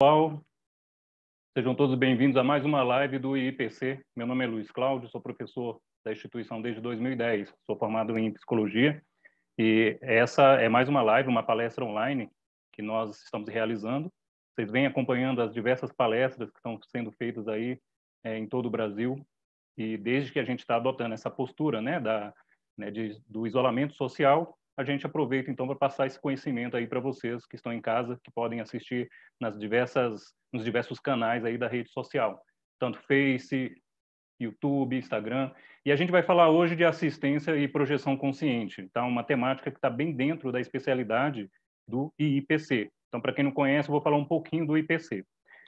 pessoal, sejam todos bem-vindos a mais uma live do IPC. Meu nome é Luiz Cláudio, sou professor da instituição desde 2010, sou formado em psicologia e essa é mais uma live, uma palestra online que nós estamos realizando. Vocês vêm acompanhando as diversas palestras que estão sendo feitas aí é, em todo o Brasil e desde que a gente está adotando essa postura, né, da, né, de, do isolamento social, a gente aproveita então para passar esse conhecimento aí para vocês que estão em casa, que podem assistir nas diversas nos diversos canais aí da rede social, tanto Face, YouTube, Instagram. E a gente vai falar hoje de assistência e projeção consciente, tá? Uma temática que está bem dentro da especialidade do IIPC. Então, para quem não conhece, eu vou falar um pouquinho do IPC.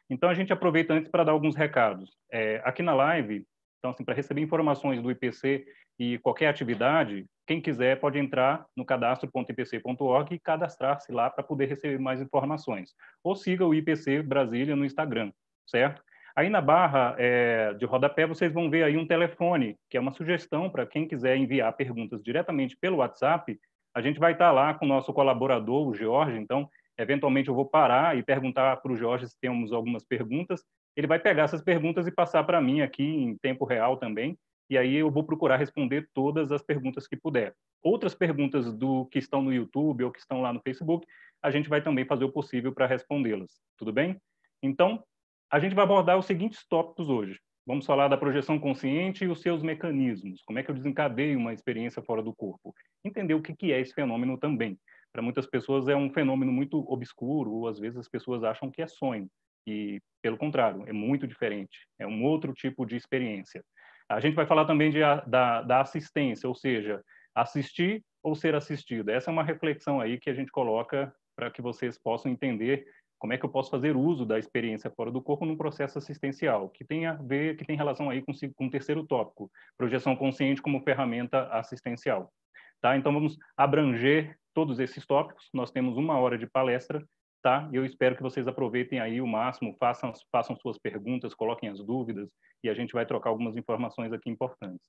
Então, a gente aproveita antes para dar alguns recados. É, aqui na live, então, assim, para receber informações do IPC e qualquer atividade, quem quiser pode entrar no cadastro.ipc.org e cadastrar-se lá para poder receber mais informações. Ou siga o IPC Brasília no Instagram, certo? Aí na barra é, de rodapé vocês vão ver aí um telefone, que é uma sugestão para quem quiser enviar perguntas diretamente pelo WhatsApp. A gente vai estar lá com o nosso colaborador, o George, então eventualmente eu vou parar e perguntar para o Jorge se temos algumas perguntas. Ele vai pegar essas perguntas e passar para mim aqui em tempo real também e aí eu vou procurar responder todas as perguntas que puder. Outras perguntas do que estão no YouTube ou que estão lá no Facebook, a gente vai também fazer o possível para respondê-las. Tudo bem? Então, a gente vai abordar os seguintes tópicos hoje. Vamos falar da projeção consciente e os seus mecanismos. Como é que eu desencadeio uma experiência fora do corpo? Entender o que é esse fenômeno também. Para muitas pessoas é um fenômeno muito obscuro, ou às vezes as pessoas acham que é sonho. E, pelo contrário, é muito diferente. É um outro tipo de experiência. A gente vai falar também de, da, da assistência, ou seja, assistir ou ser assistido. Essa é uma reflexão aí que a gente coloca para que vocês possam entender como é que eu posso fazer uso da experiência fora do corpo num processo assistencial, que tem a ver, que tem relação aí com, com o terceiro tópico, projeção consciente como ferramenta assistencial. Tá? Então vamos abranger todos esses tópicos. Nós temos uma hora de palestra tá? Eu espero que vocês aproveitem aí o máximo, façam, façam suas perguntas, coloquem as dúvidas e a gente vai trocar algumas informações aqui importantes.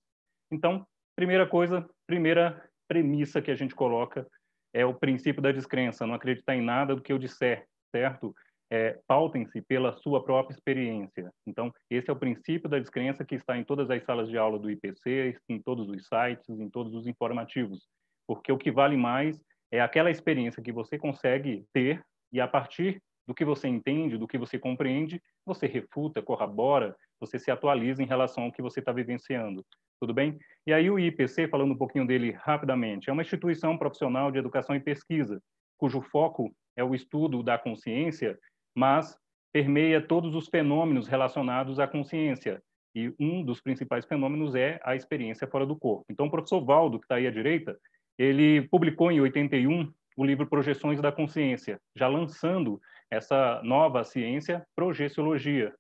Então, primeira coisa, primeira premissa que a gente coloca é o princípio da descrença, não acreditar em nada do que eu disser, certo? É, pautem-se pela sua própria experiência. Então, esse é o princípio da descrença que está em todas as salas de aula do IPC, em todos os sites, em todos os informativos. Porque o que vale mais é aquela experiência que você consegue ter e a partir do que você entende, do que você compreende, você refuta, corrobora, você se atualiza em relação ao que você está vivenciando. Tudo bem? E aí o IPC, falando um pouquinho dele rapidamente, é uma instituição profissional de educação e pesquisa, cujo foco é o estudo da consciência, mas permeia todos os fenômenos relacionados à consciência. E um dos principais fenômenos é a experiência fora do corpo. Então, o professor Valdo, que está aí à direita, ele publicou em 81 o livro Projeções da Consciência, já lançando essa nova ciência, projeciologia.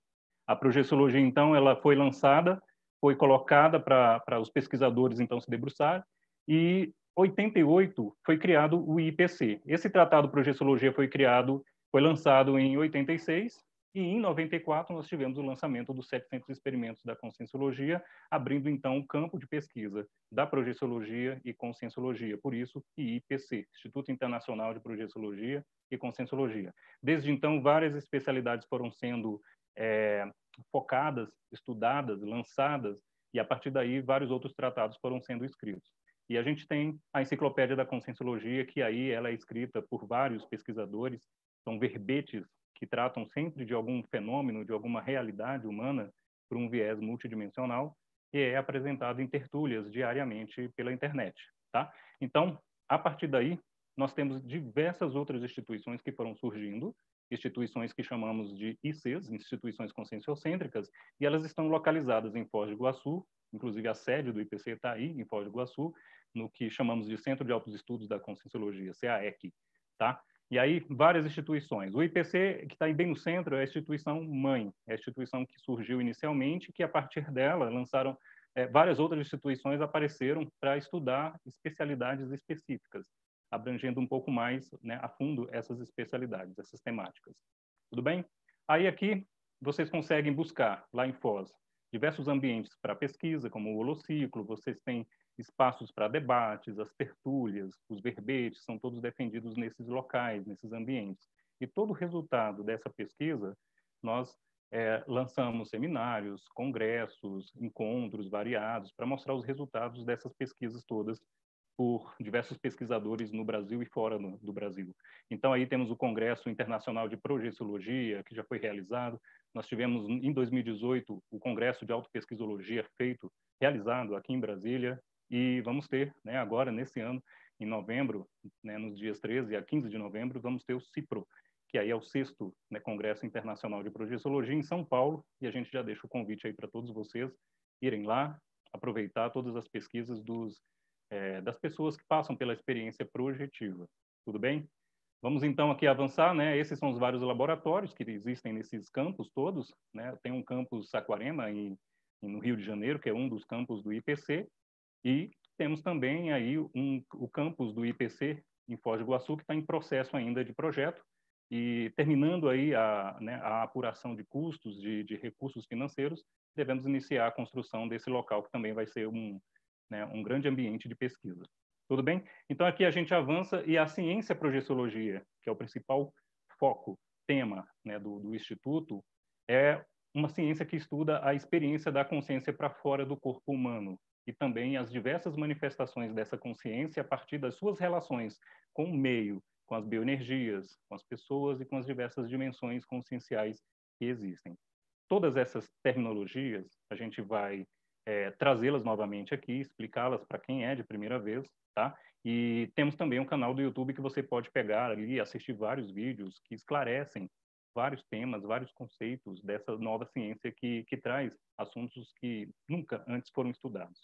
A projeciologia, então, ela foi lançada, foi colocada para os pesquisadores, então, se debruçar, e 88 foi criado o IPC. Esse tratado Projeciologia foi criado, foi lançado em 86, e em 94 nós tivemos o lançamento dos 700 experimentos da conscienciologia, abrindo então o campo de pesquisa da projeciologia e conscienciologia. Por isso, IIPC, Instituto Internacional de Projeciologia e Conscienciologia. Desde então, várias especialidades foram sendo é, focadas, estudadas, lançadas, e a partir daí vários outros tratados foram sendo escritos. E a gente tem a Enciclopédia da Conscienciologia, que aí ela é escrita por vários pesquisadores, são verbetes que tratam sempre de algum fenômeno, de alguma realidade humana por um viés multidimensional e é apresentado em tertúlias diariamente pela internet, tá? Então, a partir daí, nós temos diversas outras instituições que foram surgindo, instituições que chamamos de ICs, instituições conscienciocêntricas, e elas estão localizadas em Foz do Iguaçu, inclusive a sede do IPC está aí, em Foz do Iguaçu, no que chamamos de Centro de Altos Estudos da Conscienciologia, CAEC, tá? E aí, várias instituições. O IPC, que está bem no centro, é a instituição mãe, é a instituição que surgiu inicialmente, que a partir dela lançaram é, várias outras instituições apareceram para estudar especialidades específicas, abrangendo um pouco mais né, a fundo essas especialidades, essas temáticas. Tudo bem? Aí aqui vocês conseguem buscar lá em Foz diversos ambientes para pesquisa, como o holociclo, vocês têm espaços para debates, as tertúlias, os verbetes, são todos defendidos nesses locais, nesses ambientes. E todo o resultado dessa pesquisa, nós é, lançamos seminários, congressos, encontros variados para mostrar os resultados dessas pesquisas todas por diversos pesquisadores no Brasil e fora do Brasil. Então, aí temos o Congresso Internacional de Projeciologia, que já foi realizado. Nós tivemos, em 2018, o Congresso de Autopesquisologia feito, realizado aqui em Brasília, e vamos ter, né, agora, nesse ano, em novembro, né, nos dias 13 a 15 de novembro, vamos ter o CIPRO, que aí é o sexto né, Congresso Internacional de Projeciologia em São Paulo, e a gente já deixa o convite aí para todos vocês irem lá, aproveitar todas as pesquisas dos é, das pessoas que passam pela experiência projetiva. Tudo bem? Vamos então aqui avançar, né? Esses são os vários laboratórios que existem nesses campos todos, né? Tem um campus Saquarema em, no Rio de Janeiro, que é um dos campos do IPC, e temos também aí um, o campus do IPC em Foz do Iguaçu, que está em processo ainda de projeto, e terminando aí a, né, a apuração de custos, de, de recursos financeiros, devemos iniciar a construção desse local, que também vai ser um, né, um grande ambiente de pesquisa. Tudo bem? Então, aqui a gente avança e a ciência projeciologia, que é o principal foco, tema né, do, do Instituto, é uma ciência que estuda a experiência da consciência para fora do corpo humano e também as diversas manifestações dessa consciência a partir das suas relações com o meio, com as bioenergias, com as pessoas e com as diversas dimensões conscienciais que existem. Todas essas terminologias a gente vai é, trazê-las novamente aqui, explicá-las para quem é de primeira vez, tá? E temos também um canal do YouTube que você pode pegar ali assistir vários vídeos que esclarecem vários temas, vários conceitos dessa nova ciência que, que traz assuntos que nunca antes foram estudados.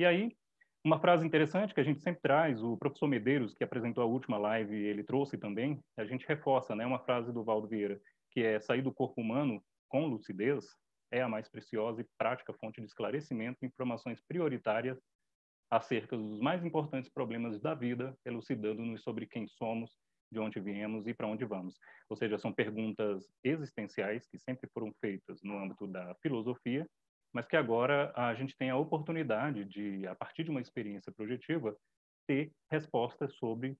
E aí, uma frase interessante que a gente sempre traz, o professor Medeiros, que apresentou a última live, ele trouxe também, a gente reforça, né, uma frase do Valdo Vieira, que é sair do corpo humano com lucidez é a mais preciosa e prática fonte de esclarecimento e informações prioritárias acerca dos mais importantes problemas da vida, elucidando-nos sobre quem somos, de onde viemos e para onde vamos. Ou seja, são perguntas existenciais que sempre foram feitas no âmbito da filosofia, mas que agora a gente tem a oportunidade de, a partir de uma experiência projetiva, ter respostas sobre,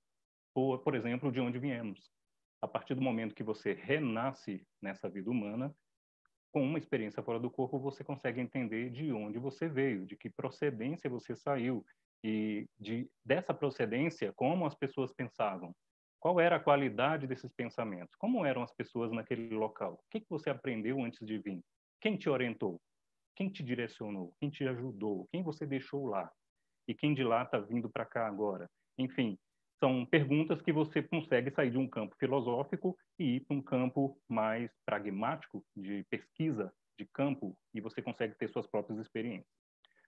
por, exemplo, de onde viemos. A partir do momento que você renasce nessa vida humana, com uma experiência fora do corpo, você consegue entender de onde você veio, de que procedência você saiu e de dessa procedência como as pessoas pensavam. Qual era a qualidade desses pensamentos? Como eram as pessoas naquele local? O que, que você aprendeu antes de vir? Quem te orientou? Quem te direcionou? Quem te ajudou? Quem você deixou lá? E quem de lá está vindo para cá agora? Enfim, são perguntas que você consegue sair de um campo filosófico e ir para um campo mais pragmático, de pesquisa de campo, e você consegue ter suas próprias experiências.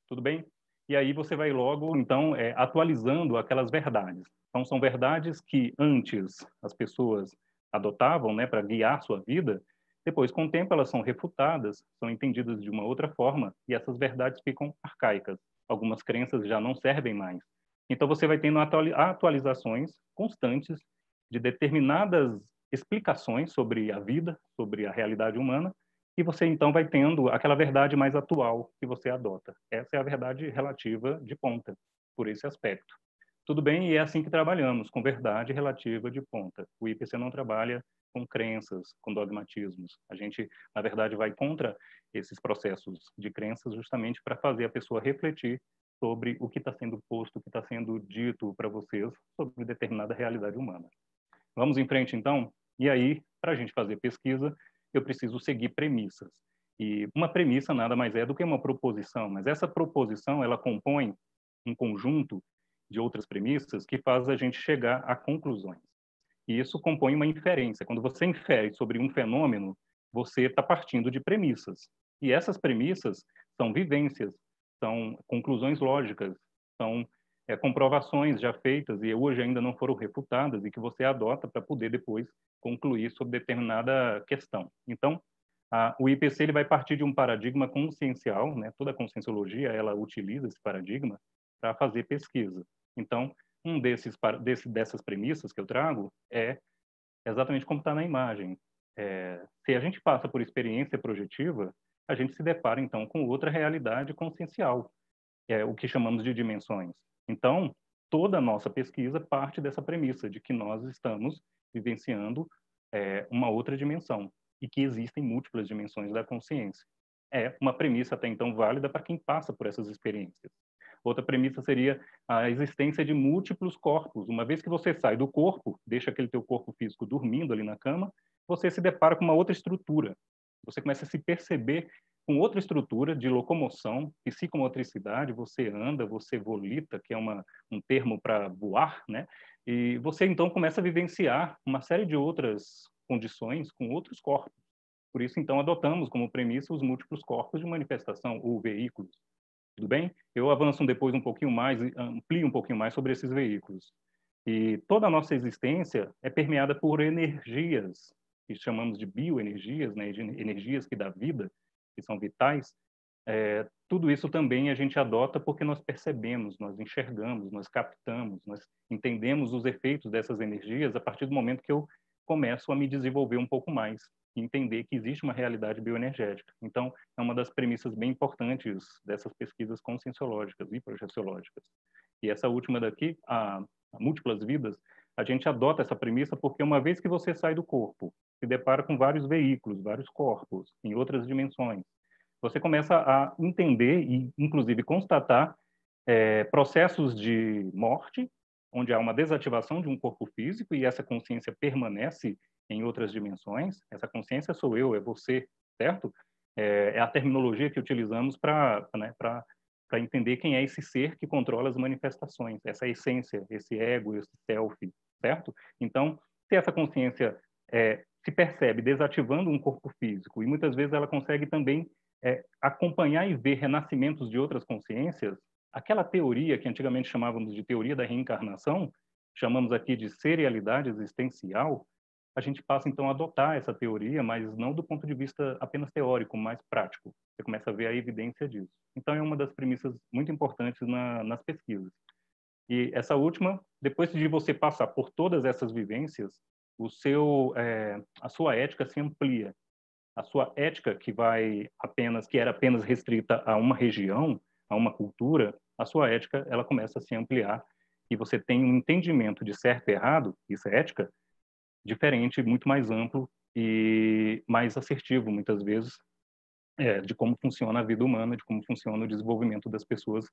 Tudo bem? E aí você vai logo, então, é, atualizando aquelas verdades. Então, são verdades que antes as pessoas adotavam né, para guiar sua vida, depois, com o tempo, elas são refutadas, são entendidas de uma outra forma, e essas verdades ficam arcaicas. Algumas crenças já não servem mais. Então, você vai tendo atualizações constantes de determinadas explicações sobre a vida, sobre a realidade humana, e você então vai tendo aquela verdade mais atual que você adota. Essa é a verdade relativa de ponta, por esse aspecto. Tudo bem, e é assim que trabalhamos, com verdade relativa de ponta. O IPC não trabalha com crenças, com dogmatismos. A gente, na verdade, vai contra esses processos de crenças justamente para fazer a pessoa refletir sobre o que está sendo posto, o que está sendo dito para vocês sobre determinada realidade humana. Vamos em frente, então? E aí, para a gente fazer pesquisa, eu preciso seguir premissas. E uma premissa nada mais é do que uma proposição, mas essa proposição, ela compõe um conjunto de outras premissas que faz a gente chegar a conclusões. E isso compõe uma inferência. Quando você infere sobre um fenômeno, você está partindo de premissas. E essas premissas são vivências, são conclusões lógicas, são é, comprovações já feitas e hoje ainda não foram refutadas e que você adota para poder depois concluir sobre determinada questão. Então, a, o IPC ele vai partir de um paradigma consciencial, né? Toda a conscienciologia ela utiliza esse paradigma para fazer pesquisa. Então, um desses desse, dessas premissas que eu trago é exatamente como está na imagem. É, se a gente passa por experiência projetiva, a gente se depara então com outra realidade consciencial, é o que chamamos de dimensões. Então, toda a nossa pesquisa parte dessa premissa de que nós estamos vivenciando é, uma outra dimensão e que existem múltiplas dimensões da consciência. É uma premissa até então válida para quem passa por essas experiências. Outra premissa seria a existência de múltiplos corpos. Uma vez que você sai do corpo, deixa aquele teu corpo físico dormindo ali na cama, você se depara com uma outra estrutura. Você começa a se perceber com outra estrutura de locomoção, psicomotricidade, você anda, você volita, que é uma, um termo para voar, né? E você então começa a vivenciar uma série de outras condições com outros corpos. Por isso, então, adotamos como premissa os múltiplos corpos de manifestação, ou veículos. Tudo bem? Eu avanço depois um pouquinho mais, amplio um pouquinho mais sobre esses veículos. E toda a nossa existência é permeada por energias, que chamamos de bioenergias, né, energias que dá vida, que são vitais. É, tudo isso também a gente adota porque nós percebemos, nós enxergamos, nós captamos, nós entendemos os efeitos dessas energias a partir do momento que eu começo a me desenvolver um pouco mais entender que existe uma realidade bioenergética. Então, é uma das premissas bem importantes dessas pesquisas conscienciológicas e projeciológicas. E essa última daqui, a, a múltiplas vidas, a gente adota essa premissa porque uma vez que você sai do corpo, se depara com vários veículos, vários corpos, em outras dimensões, você começa a entender e, inclusive, constatar é, processos de morte, onde há uma desativação de um corpo físico e essa consciência permanece em outras dimensões. Essa consciência sou eu, é você, certo? É, é a terminologia que utilizamos para né, entender quem é esse ser que controla as manifestações, essa essência, esse ego, esse self, certo? Então, se essa consciência é, se percebe desativando um corpo físico e muitas vezes ela consegue também é, acompanhar e ver renascimentos de outras consciências, aquela teoria que antigamente chamávamos de teoria da reencarnação, chamamos aqui de serialidade existencial, a gente passa então a adotar essa teoria, mas não do ponto de vista apenas teórico, mais prático. Você começa a ver a evidência disso. Então é uma das premissas muito importantes na, nas pesquisas. E essa última, depois de você passar por todas essas vivências, o seu, é, a sua ética se amplia. A sua ética que vai apenas, que era apenas restrita a uma região, a uma cultura, a sua ética ela começa a se ampliar e você tem um entendimento de certo e errado, isso é ética, diferente, muito mais amplo e mais assertivo, muitas vezes, é, de como funciona a vida humana, de como funciona o desenvolvimento das pessoas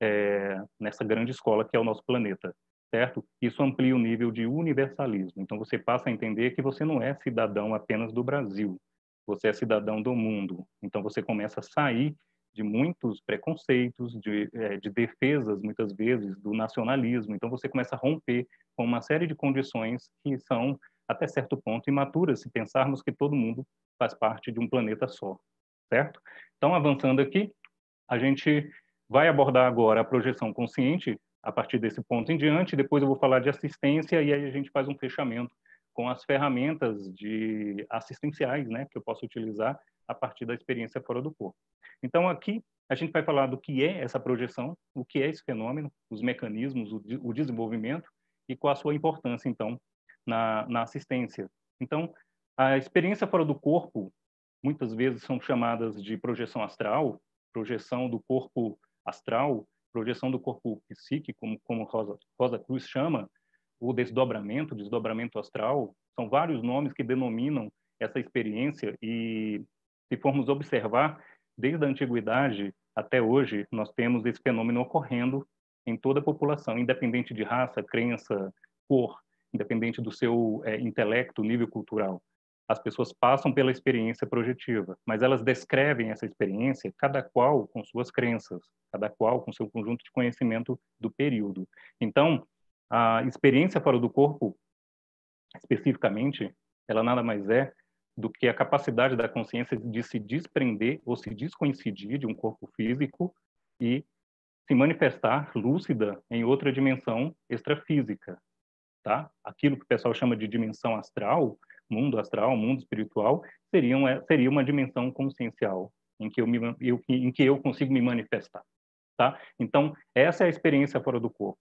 é, nessa grande escola que é o nosso planeta, certo? Isso amplia o nível de universalismo. Então você passa a entender que você não é cidadão apenas do Brasil, você é cidadão do mundo. Então você começa a sair de muitos preconceitos, de, é, de defesas, muitas vezes, do nacionalismo. Então você começa a romper com uma série de condições que são até certo ponto, imaturas se pensarmos que todo mundo faz parte de um planeta só, certo? Então, avançando aqui, a gente vai abordar agora a projeção consciente a partir desse ponto em diante, depois eu vou falar de assistência e aí a gente faz um fechamento com as ferramentas de assistenciais, né, que eu posso utilizar a partir da experiência fora do corpo. Então aqui a gente vai falar do que é essa projeção, o que é esse fenômeno, os mecanismos, o, o desenvolvimento e qual a sua importância então na, na assistência. Então, a experiência fora do corpo, muitas vezes são chamadas de projeção astral, projeção do corpo astral, projeção do corpo psíquico, como, como Rosa, Rosa Cruz chama, o desdobramento, desdobramento astral, são vários nomes que denominam essa experiência e, se formos observar, desde a antiguidade até hoje, nós temos esse fenômeno ocorrendo em toda a população, independente de raça, crença, cor independente do seu é, intelecto, nível cultural. As pessoas passam pela experiência projetiva, mas elas descrevem essa experiência, cada qual com suas crenças, cada qual com seu conjunto de conhecimento do período. Então, a experiência fora do corpo, especificamente, ela nada mais é do que a capacidade da consciência de se desprender ou se descoincidir de um corpo físico e se manifestar lúcida em outra dimensão extrafísica, tá? Aquilo que o pessoal chama de dimensão astral, mundo astral, mundo espiritual, seria uma, seria uma dimensão consciencial em que eu, me, eu, em que eu consigo me manifestar, tá? Então, essa é a experiência fora do corpo.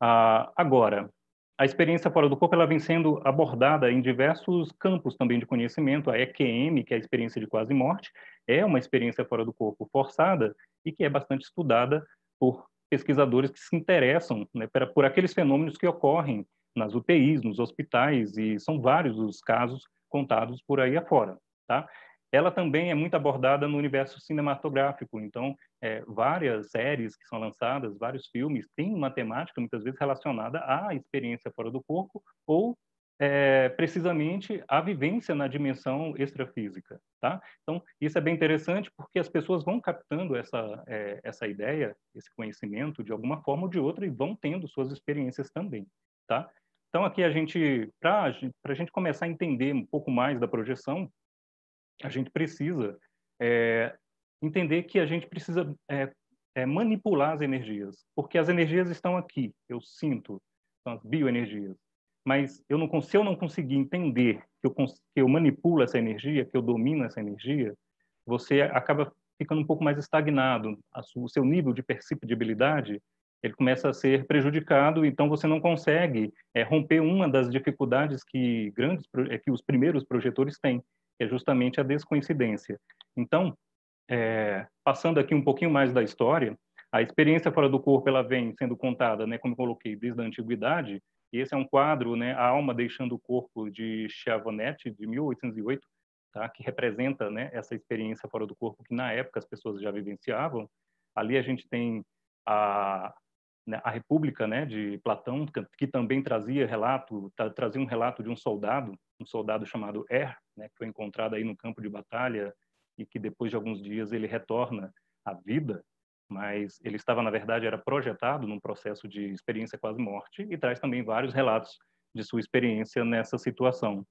Ah, agora, a experiência fora do corpo ela vem sendo abordada em diversos campos também de conhecimento. A EQM, que é a experiência de quase morte, é uma experiência fora do corpo forçada e que é bastante estudada por pesquisadores que se interessam né, por aqueles fenômenos que ocorrem nas UTIs, nos hospitais, e são vários os casos contados por aí afora, tá? Ela também é muito abordada no universo cinematográfico, então é, várias séries que são lançadas, vários filmes têm uma temática muitas vezes relacionada à experiência fora do corpo ou é, precisamente a vivência na dimensão extrafísica, tá? Então isso é bem interessante porque as pessoas vão captando essa é, essa ideia, esse conhecimento de alguma forma ou de outra e vão tendo suas experiências também, tá? Então aqui a gente para a gente começar a entender um pouco mais da projeção, a gente precisa é, entender que a gente precisa é, é, manipular as energias, porque as energias estão aqui, eu sinto, são as bioenergias mas eu não, se eu não conseguir entender que eu, que eu manipulo essa energia, que eu domino essa energia, você acaba ficando um pouco mais estagnado. o seu nível de perceptibilidade ele começa a ser prejudicado, então você não consegue é, romper uma das dificuldades que grandes é, que os primeiros projetores têm, que é justamente a descoincidência. Então, é, passando aqui um pouquinho mais da história, a experiência fora do corpo ela vem sendo contada, né, como eu coloquei, desde a antiguidade, e esse é um quadro, né, A Alma Deixando o Corpo, de Chiavonetti, de 1808, tá, que representa né, essa experiência fora do corpo que, na época, as pessoas já vivenciavam. Ali a gente tem a, a República né, de Platão, que, também trazia relato, tra, trazia um relato de um soldado, um soldado chamado Er, né, que foi encontrado aí no campo de batalha e que depois de alguns dias ele retorna à vida mas ele estava, na verdade, era projetado num processo de experiência quase morte e traz também vários relatos de sua experiência nessa situação.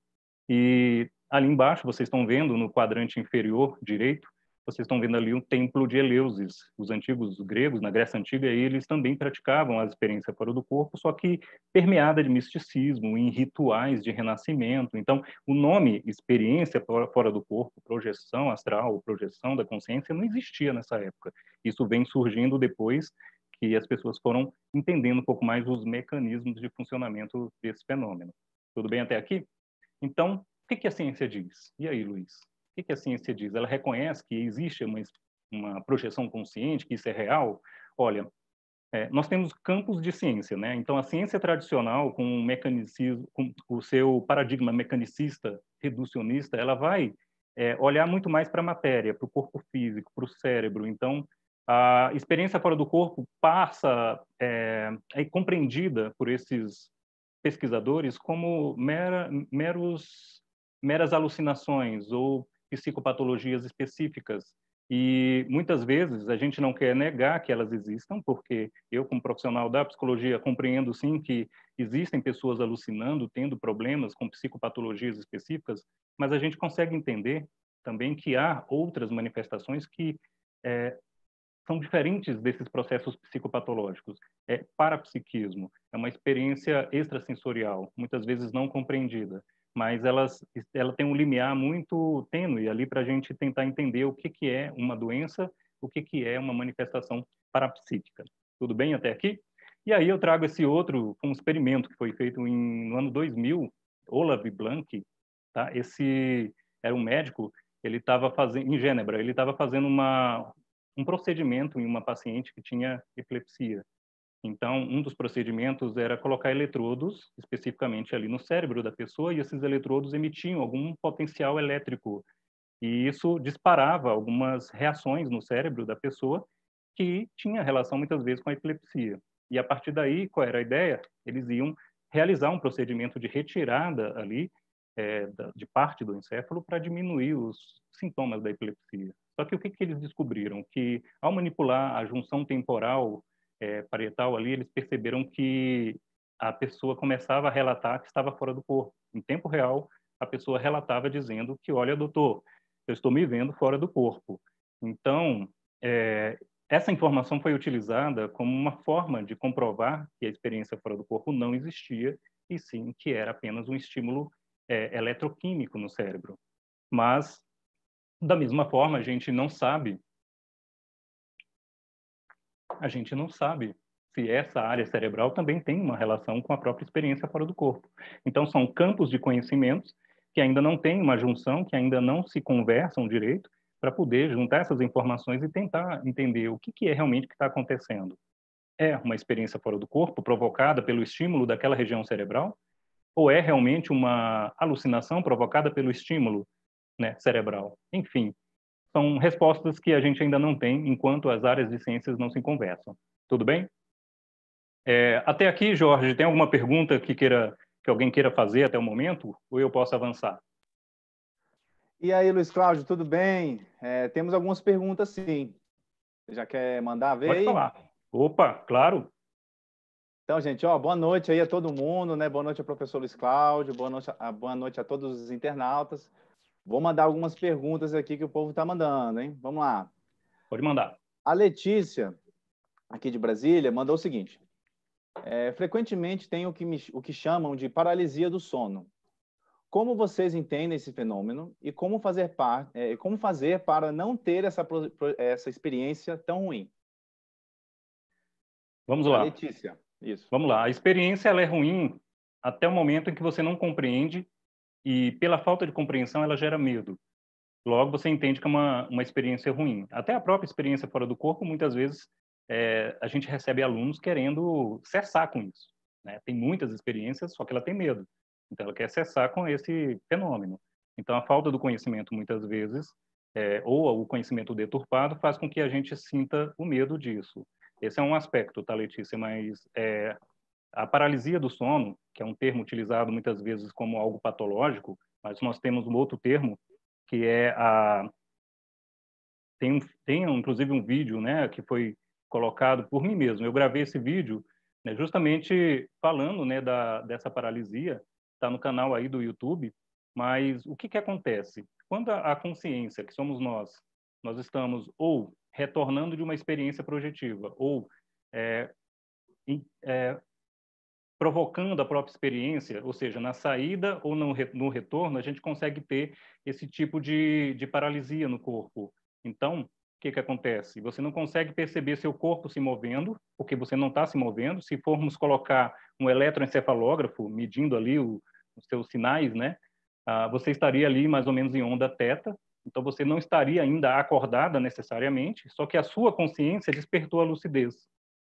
E ali embaixo, vocês estão vendo, no quadrante inferior direito, vocês estão vendo ali o templo de Eleusis. Os antigos gregos, na Grécia Antiga, eles também praticavam a experiência fora do corpo, só que permeada de misticismo, em rituais de renascimento. Então, o nome experiência fora do corpo, projeção astral, projeção da consciência, não existia nessa época. Isso vem surgindo depois que as pessoas foram entendendo um pouco mais os mecanismos de funcionamento desse fenômeno. Tudo bem até aqui? Então, o que a ciência diz? E aí, Luiz? O que a ciência diz? Ela reconhece que existe uma, uma projeção consciente, que isso é real? Olha, é, nós temos campos de ciência, né? Então, a ciência tradicional, com o mecanicismo, com o seu paradigma mecanicista, reducionista, ela vai é, olhar muito mais para a matéria, para o corpo físico, para o cérebro. Então, a experiência fora do corpo passa é, é compreendida por esses pesquisadores como mera, meros, meras alucinações ou psicopatologias específicas. E muitas vezes a gente não quer negar que elas existam, porque eu, como profissional da psicologia, compreendo sim que existem pessoas alucinando, tendo problemas com psicopatologias específicas, mas a gente consegue entender também que há outras manifestações que é, são diferentes desses processos psicopatológicos. É parapsiquismo, é uma experiência extrasensorial, muitas vezes não compreendida mas elas, ela tem um limiar muito tênue ali para a gente tentar entender o que, que é uma doença, o que, que é uma manifestação parapsíquica. Tudo bem até aqui? E aí eu trago esse outro, um experimento que foi feito em, no ano 2000, Olav Blank, tá? Esse era um médico, ele estava fazendo em Gênebra, ele estava fazendo uma um procedimento em uma paciente que tinha epilepsia. Então, um dos procedimentos era colocar eletrodos, especificamente ali no cérebro da pessoa, e esses eletrodos emitiam algum potencial elétrico. E isso disparava algumas reações no cérebro da pessoa que tinha relação muitas vezes com a epilepsia. E a partir daí, qual era a ideia? Eles iam realizar um procedimento de retirada ali é, de parte do encéfalo para diminuir os sintomas da epilepsia. Só que o que, que eles descobriram? Que ao manipular a junção temporal é, parietal ali, eles perceberam que a pessoa começava a relatar que estava fora do corpo. Em tempo real, a pessoa relatava dizendo que, olha, doutor, eu estou me vendo fora do corpo. Então, é, essa informação foi utilizada como uma forma de comprovar que a experiência fora do corpo não existia e sim que era apenas um estímulo é, eletroquímico no cérebro. Mas, da mesma forma, a gente não sabe a gente não sabe se essa área cerebral também tem uma relação com a própria experiência fora do corpo. Então, são campos de conhecimentos que ainda não têm uma junção, que ainda não se conversam direito, para poder juntar essas informações e tentar entender o que, que é realmente que está acontecendo. é uma experiência fora do corpo provocada pelo estímulo daquela região cerebral? Ou é realmente uma alucinação provocada pelo estímulo né, cerebral? Enfim, são respostas que a gente ainda não tem enquanto as áreas de ciências não se conversam. Tudo bem? É, até aqui, Jorge, tem alguma pergunta que queira que alguém queira fazer até o momento? Ou eu posso avançar? E aí, Luiz Cláudio, tudo bem? É, temos algumas perguntas, sim. Você já quer mandar ver? Pode falar. Opa, claro. Então, gente, ó, boa noite aí a todo mundo, né? Boa noite ao professor Luiz Cláudio, boa noite, a, boa noite a todos os internautas. Vou mandar algumas perguntas aqui que o povo está mandando, hein? Vamos lá. Pode mandar. A Letícia, aqui de Brasília, mandou o seguinte: é, frequentemente tem o que, me, o que chamam de paralisia do sono. Como vocês entendem esse fenômeno e como fazer, par, é, como fazer para não ter essa, essa experiência tão ruim? Vamos lá. A Letícia, isso. Vamos lá. A experiência ela é ruim até o momento em que você não compreende e pela falta de compreensão ela gera medo. Logo você entende que é uma, uma experiência ruim. Até a própria experiência fora do corpo, muitas vezes é, a gente recebe alunos querendo cessar com isso. Né? Tem muitas experiências, só que ela tem medo. Então ela quer cessar com esse fenômeno. Então a falta do conhecimento muitas vezes é, ou o conhecimento deturpado faz com que a gente sinta o medo disso. Esse é um aspecto, tá, Letícia? Mas é, a paralisia do sono, que é um termo utilizado muitas vezes como algo patológico, mas nós temos um outro termo que é a tem, tem inclusive um vídeo, né, que foi colocado por mim mesmo. Eu gravei esse vídeo né, justamente falando, né, da dessa paralisia. Está no canal aí do YouTube. Mas o que que acontece quando a, consciência, que somos nós, nós estamos ou retornando de uma experiência projetiva ou é, é, provocando a própria experiência, ou seja, na saída ou no, no retorno, a gente consegue ter esse tipo de, de paralisia no corpo. Então, o que, que acontece? Você não consegue perceber seu corpo se movendo, porque você não está se movendo. Se formos colocar um eletroencefalógrafo medindo ali o, os seus sinais, né? Ah, você estaria ali mais ou menos em onda teta, então você não estaria ainda acordada necessariamente, só que a sua consciência despertou a lucidez.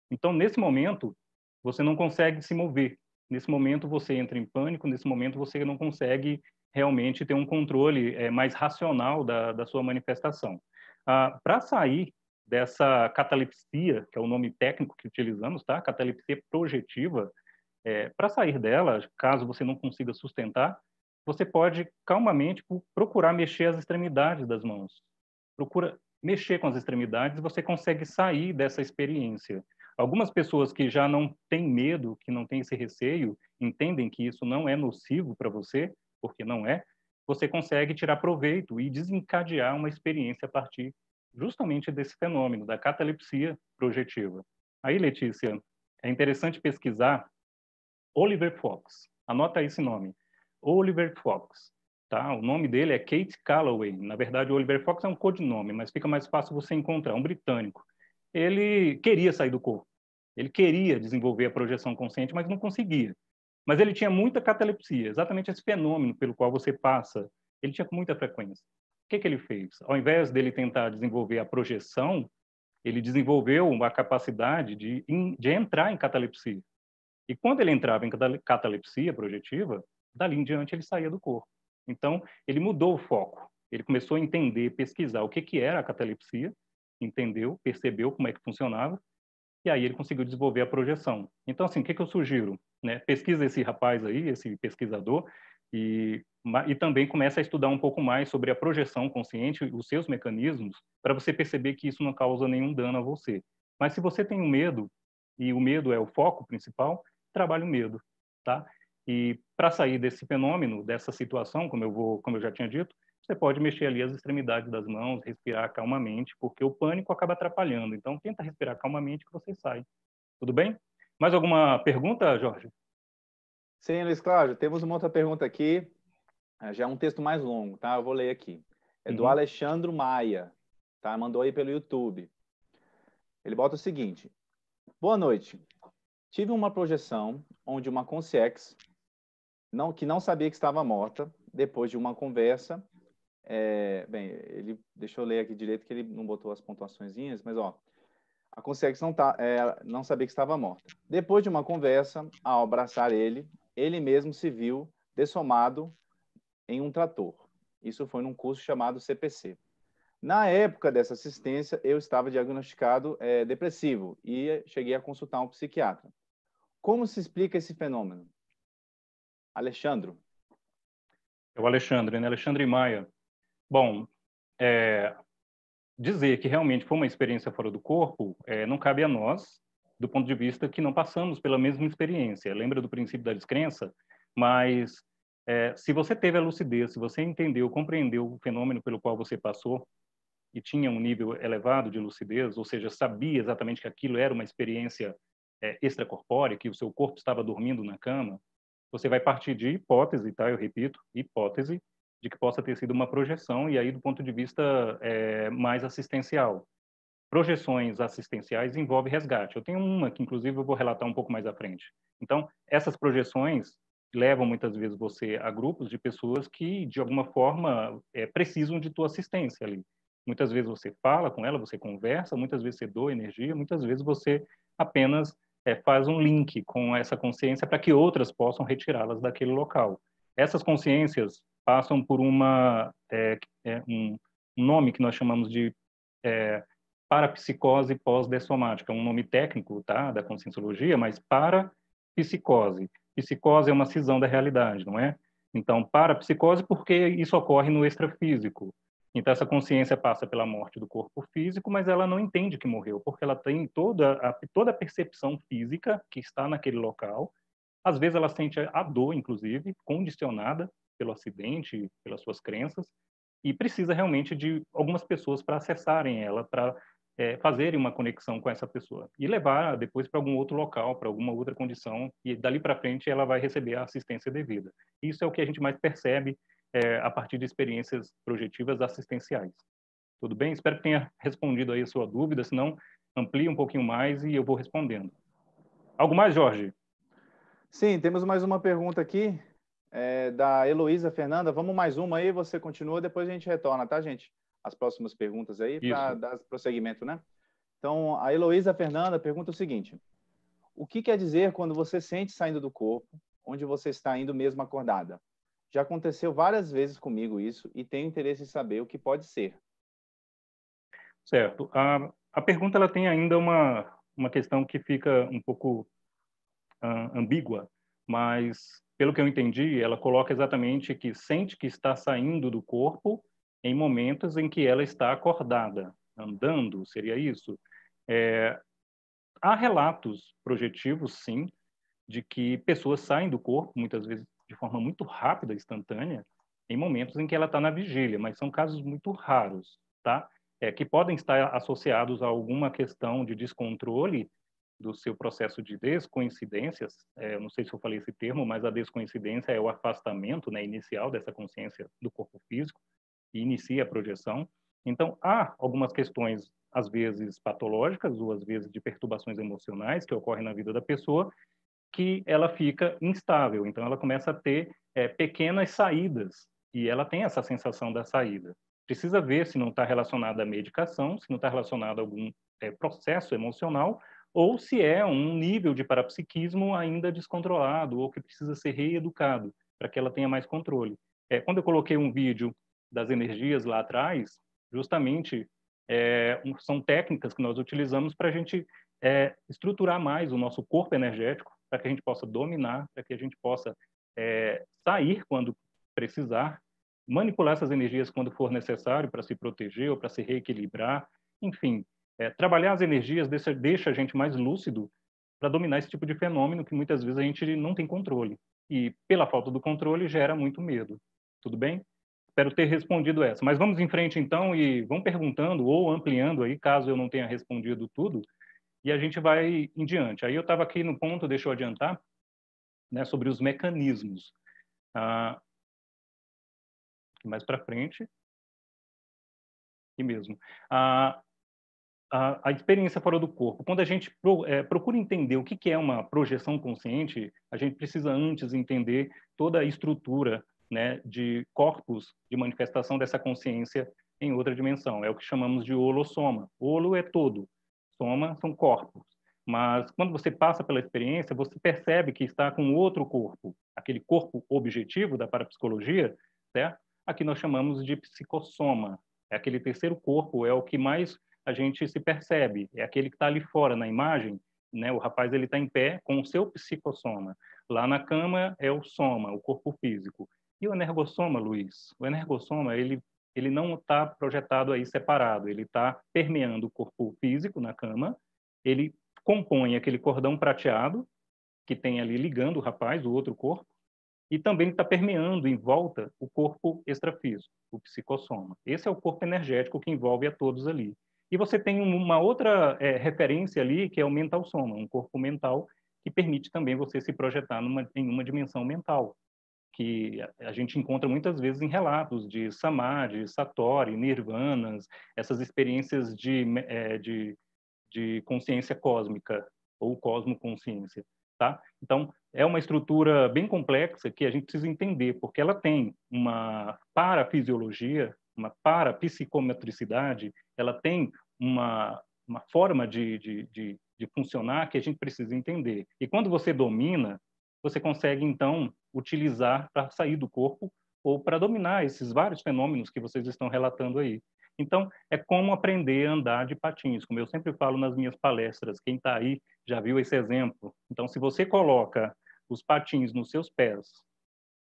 Então, nesse momento, você não consegue se mover. Nesse momento você entra em pânico, nesse momento você não consegue realmente ter um controle é, mais racional da, da sua manifestação. Ah, Para sair dessa catalepsia, que é o nome técnico que utilizamos, tá? Catalepsia projetiva. É, Para sair dela, caso você não consiga sustentar, você pode calmamente procurar mexer as extremidades das mãos. Procura mexer com as extremidades você consegue sair dessa experiência. Algumas pessoas que já não têm medo, que não têm esse receio, entendem que isso não é nocivo para você, porque não é, você consegue tirar proveito e desencadear uma experiência a partir justamente desse fenômeno, da catalepsia projetiva. Aí, Letícia, é interessante pesquisar Oliver Fox. Anota esse nome. Oliver Fox. Tá? O nome dele é Kate Calloway. Na verdade, Oliver Fox é um codinome, mas fica mais fácil você encontrar. Um britânico. Ele queria sair do corpo. Ele queria desenvolver a projeção consciente, mas não conseguia. Mas ele tinha muita catalepsia, exatamente esse fenômeno pelo qual você passa. Ele tinha com muita frequência. O que, que ele fez? Ao invés dele tentar desenvolver a projeção, ele desenvolveu uma capacidade de, de entrar em catalepsia. E quando ele entrava em catalepsia projetiva, dali em diante ele saía do corpo. Então, ele mudou o foco. Ele começou a entender, pesquisar o que, que era a catalepsia, entendeu, percebeu como é que funcionava e aí ele conseguiu desenvolver a projeção. Então, assim, o que, que eu sugiro? Né? Pesquisa esse rapaz aí, esse pesquisador, e, e também começa a estudar um pouco mais sobre a projeção consciente, os seus mecanismos, para você perceber que isso não causa nenhum dano a você. Mas se você tem um medo, e o medo é o foco principal, trabalhe o medo, tá? E para sair desse fenômeno, dessa situação, como eu vou, como eu já tinha dito, você pode mexer ali as extremidades das mãos, respirar calmamente, porque o pânico acaba atrapalhando. Então, tenta respirar calmamente que você sai. Tudo bem? Mais alguma pergunta, Jorge? Sim, Luiz Cláudio, temos uma outra pergunta aqui. É, já é um texto mais longo, tá? Eu vou ler aqui. É do uhum. Alexandre Maia, tá? Mandou aí pelo YouTube. Ele bota o seguinte: Boa noite. Tive uma projeção onde uma consciex, não, que não sabia que estava morta, depois de uma conversa, é, bem, ele deixa eu ler aqui direito que ele não botou as pontuações, mas ó, a consciência não, tá, é, não sabia que estava morta. Depois de uma conversa, ao abraçar ele, ele mesmo se viu dessomado em um trator. Isso foi num curso chamado CPC. Na época dessa assistência, eu estava diagnosticado é, depressivo e cheguei a consultar um psiquiatra. Como se explica esse fenômeno? Alexandre. É o Alexandre, né? Alexandre Maia. Bom, é, dizer que realmente foi uma experiência fora do corpo é, não cabe a nós, do ponto de vista que não passamos pela mesma experiência. Lembra do princípio da descrença? Mas é, se você teve a lucidez, se você entendeu, compreendeu o fenômeno pelo qual você passou e tinha um nível elevado de lucidez, ou seja, sabia exatamente que aquilo era uma experiência é, extracorpórea, que o seu corpo estava dormindo na cama, você vai partir de hipótese, tá? Eu repito, hipótese de que possa ter sido uma projeção e aí do ponto de vista é, mais assistencial. Projeções assistenciais envolvem resgate. Eu tenho uma que inclusive eu vou relatar um pouco mais à frente. Então, essas projeções levam muitas vezes você a grupos de pessoas que de alguma forma é, precisam de tua assistência ali. Muitas vezes você fala com ela, você conversa, muitas vezes você doa energia, muitas vezes você apenas é, faz um link com essa consciência para que outras possam retirá-las daquele local. Essas consciências passam por uma é, é, um, nome que nós chamamos de é, parapsicose pós-dessomática, um nome técnico tá, da conscienciologia, mas parapsicose. Psicose é uma cisão da realidade, não é? Então, parapsicose porque isso ocorre no extrafísico. Então, essa consciência passa pela morte do corpo físico, mas ela não entende que morreu, porque ela tem toda a, toda a percepção física que está naquele local. Às vezes, ela sente a dor, inclusive, condicionada pelo acidente, pelas suas crenças, e precisa realmente de algumas pessoas para acessarem ela, para é, fazerem uma conexão com essa pessoa e levar depois para algum outro local, para alguma outra condição, e dali para frente ela vai receber a assistência devida. Isso é o que a gente mais percebe é, a partir de experiências projetivas assistenciais. Tudo bem? Espero que tenha respondido aí a sua dúvida, se não, amplie um pouquinho mais e eu vou respondendo. Algo mais, Jorge? Sim, temos mais uma pergunta aqui é, da Heloísa Fernanda. Vamos mais uma aí, você continua, depois a gente retorna, tá, gente? As próximas perguntas aí, para dar prosseguimento, né? Então, a Heloísa Fernanda pergunta o seguinte: O que quer dizer quando você sente saindo do corpo, onde você está indo mesmo acordada? Já aconteceu várias vezes comigo isso e tenho interesse em saber o que pode ser. Certo. A, a pergunta ela tem ainda uma, uma questão que fica um pouco uh, ambígua, mas pelo que eu entendi, ela coloca exatamente que sente que está saindo do corpo em momentos em que ela está acordada, andando, seria isso? É, há relatos projetivos, sim, de que pessoas saem do corpo, muitas vezes de forma muito rápida, instantânea, em momentos em que ela está na vigília, mas são casos muito raros, tá? É, que podem estar associados a alguma questão de descontrole do seu processo de descoincidências, é, não sei se eu falei esse termo, mas a descoincidência é o afastamento né, inicial dessa consciência do corpo físico e inicia a projeção. Então, há algumas questões, às vezes patológicas ou às vezes de perturbações emocionais que ocorrem na vida da pessoa, que ela fica instável. Então, ela começa a ter é, pequenas saídas e ela tem essa sensação da saída. Precisa ver se não está relacionada à medicação, se não está relacionado a algum é, processo emocional ou se é um nível de parapsiquismo ainda descontrolado ou que precisa ser reeducado para que ela tenha mais controle. É, quando eu coloquei um vídeo das energias lá atrás, justamente é, são técnicas que nós utilizamos para a gente é, estruturar mais o nosso corpo energético, para que a gente possa dominar, para que a gente possa é, sair quando precisar, manipular essas energias quando for necessário para se proteger ou para se reequilibrar, enfim, é, trabalhar as energias deixa, deixa a gente mais lúcido para dominar esse tipo de fenômeno que muitas vezes a gente não tem controle. E pela falta do controle gera muito medo. Tudo bem? Espero ter respondido essa. Mas vamos em frente então e vão perguntando ou ampliando aí, caso eu não tenha respondido tudo, e a gente vai em diante. Aí eu estava aqui no ponto, deixa eu adiantar, né, sobre os mecanismos. Ah, mais para frente. Aqui mesmo. Ah, a, experiência fora do corpo. Quando a gente pro, é, procura entender o que, que é uma projeção consciente, a gente precisa antes entender toda a estrutura né, de corpos de manifestação dessa consciência em outra dimensão. É o que chamamos de holossoma. Holo é todo. Soma são corpos. Mas quando você passa pela experiência, você percebe que está com outro corpo, aquele corpo objetivo da parapsicologia, certo? Aqui nós chamamos de psicossoma. É aquele terceiro corpo, é o que mais a gente se percebe, é aquele que está ali fora na imagem, né? O rapaz ele está em pé com o seu psicossoma. Lá na cama é o soma, o corpo físico. E o energossoma, Luiz? O energossoma ele ele não está projetado aí separado, ele está permeando o corpo físico na cama, ele compõe aquele cordão prateado que tem ali ligando o rapaz, o outro corpo, e também está permeando em volta o corpo extrafísico, o psicossoma. Esse é o corpo energético que envolve a todos ali. E você tem uma outra é, referência ali, que é o mental soma, um corpo mental que permite também você se projetar numa, em uma dimensão mental, que a gente encontra muitas vezes em relatos de samadhi, satori, nirvanas, essas experiências de, é, de de consciência cósmica ou cosmoconsciência, tá? Então, é uma estrutura bem complexa que a gente precisa entender, porque ela tem uma parafisiologia, uma parapsicometricidade, ela tem uma, uma forma de, de, de, de funcionar que a gente precisa entender. E quando você domina, você consegue, então, utilizar para sair do corpo ou para dominar esses vários fenômenos que vocês estão relatando aí. Então, é como aprender a andar de patins, como eu sempre falo nas minhas palestras. Quem está aí já viu esse exemplo. Então, se você coloca os patins nos seus pés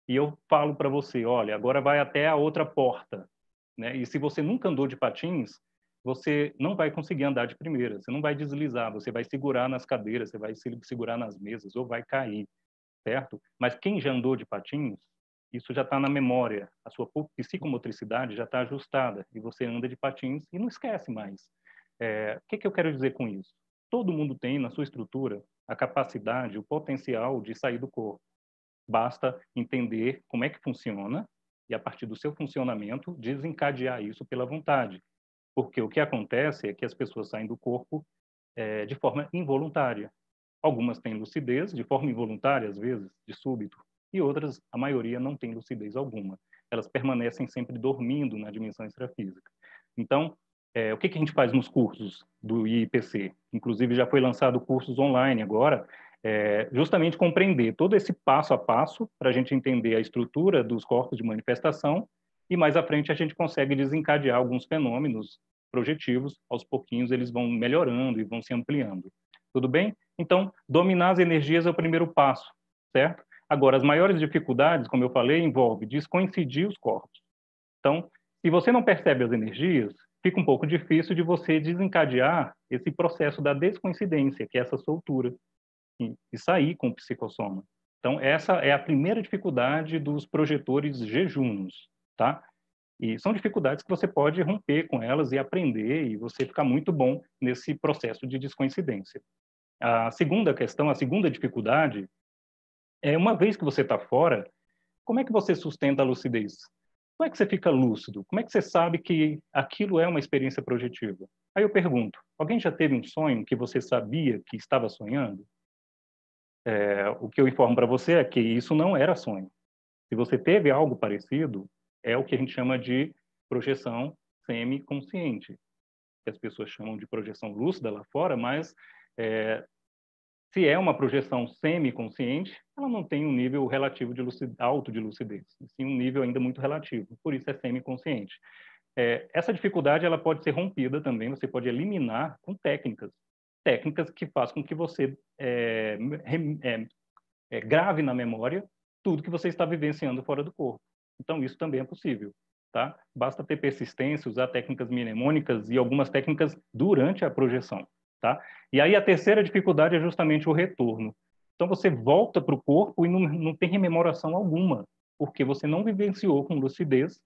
e eu falo para você, olha, agora vai até a outra porta, né? E se você nunca andou de patins, você não vai conseguir andar de primeira, você não vai deslizar, você vai segurar nas cadeiras, você vai segurar nas mesas ou vai cair, certo? Mas quem já andou de patins isso já está na memória, a sua psicomotricidade já está ajustada e você anda de patins e não esquece mais. É, o que, que eu quero dizer com isso? Todo mundo tem na sua estrutura a capacidade, o potencial de sair do corpo. Basta entender como é que funciona e, a partir do seu funcionamento, desencadear isso pela vontade. Porque o que acontece é que as pessoas saem do corpo é, de forma involuntária. Algumas têm lucidez de forma involuntária, às vezes, de súbito e outras, a maioria, não tem lucidez alguma. Elas permanecem sempre dormindo na dimensão extrafísica. Então, é, o que, que a gente faz nos cursos do IPC? Inclusive, já foi lançado cursos online agora, é, justamente compreender todo esse passo a passo para a gente entender a estrutura dos corpos de manifestação e mais à frente a gente consegue desencadear alguns fenômenos projetivos, aos pouquinhos eles vão melhorando e vão se ampliando. Tudo bem? Então, dominar as energias é o primeiro passo, certo? Agora, as maiores dificuldades, como eu falei, envolve descoincidir os corpos. Então, se você não percebe as energias, fica um pouco difícil de você desencadear esse processo da descoincidência, que é essa soltura, e, sair com o psicossoma. Então, essa é a primeira dificuldade dos projetores jejuns, tá? E são dificuldades que você pode romper com elas e aprender, e você ficar muito bom nesse processo de descoincidência. A segunda questão, a segunda dificuldade é, uma vez que você está fora, como é que você sustenta a lucidez? Como é que você fica lúcido? Como é que você sabe que aquilo é uma experiência projetiva? Aí eu pergunto: alguém já teve um sonho que você sabia que estava sonhando? É, o que eu informo para você é que isso não era sonho. Se você teve algo parecido, é o que a gente chama de projeção semi-consciente, que as pessoas chamam de projeção lúcida lá fora, mas é, se é uma projeção semi-consciente, ela não tem um nível relativo de lucidez, alto de lucidez, sim um nível ainda muito relativo, por isso é semi-consciente. É, essa dificuldade ela pode ser rompida também, você pode eliminar com técnicas, técnicas que fazem com que você é, é, é, grave na memória tudo que você está vivenciando fora do corpo. Então isso também é possível. Tá? Basta ter persistência, usar técnicas mnemônicas e algumas técnicas durante a projeção. Tá? E aí a terceira dificuldade é justamente o retorno. Então você volta para o corpo e não, não tem rememoração alguma, porque você não vivenciou com lucidez,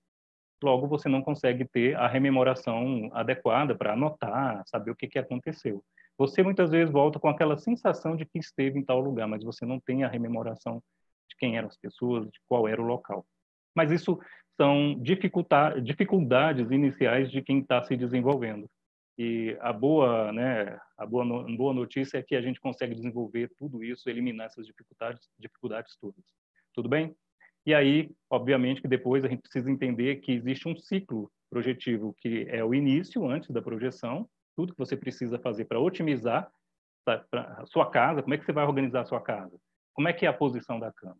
logo você não consegue ter a rememoração adequada para anotar, saber o que, que aconteceu. Você muitas vezes volta com aquela sensação de que esteve em tal lugar, mas você não tem a rememoração de quem eram as pessoas, de qual era o local. Mas isso são dificuldades iniciais de quem está se desenvolvendo. E a boa, né, a boa, no, boa notícia é que a gente consegue desenvolver tudo isso, eliminar essas dificuldades, dificuldades todas. Tudo bem? E aí, obviamente, que depois a gente precisa entender que existe um ciclo projetivo, que é o início, antes da projeção, tudo que você precisa fazer para otimizar a sua casa, como é que você vai organizar a sua casa, como é que é a posição da cama,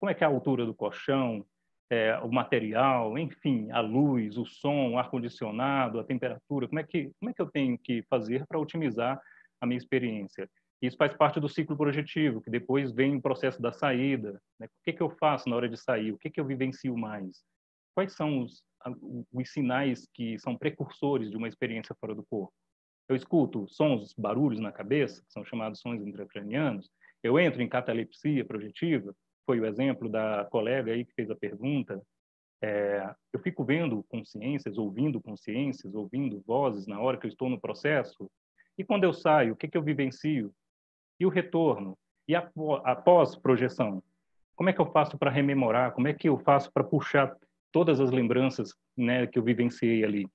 como é que é a altura do colchão, é, o material, enfim, a luz, o som, o ar-condicionado, a temperatura, como é, que, como é que eu tenho que fazer para otimizar a minha experiência? Isso faz parte do ciclo projetivo, que depois vem o processo da saída. Né? O que, que eu faço na hora de sair? O que, que eu vivencio mais? Quais são os, os sinais que são precursores de uma experiência fora do corpo? Eu escuto sons, barulhos na cabeça, que são chamados sons intracranianos. Eu entro em catalepsia projetiva, foi o exemplo da colega aí que fez a pergunta, é, eu fico vendo consciências, ouvindo consciências, ouvindo vozes na hora que eu estou no processo. E quando eu saio, o que, que eu vivencio? E o retorno? E após projeção? Como é que eu faço para rememorar? Como é que eu faço para puxar todas as lembranças né, que eu vivenciei ali?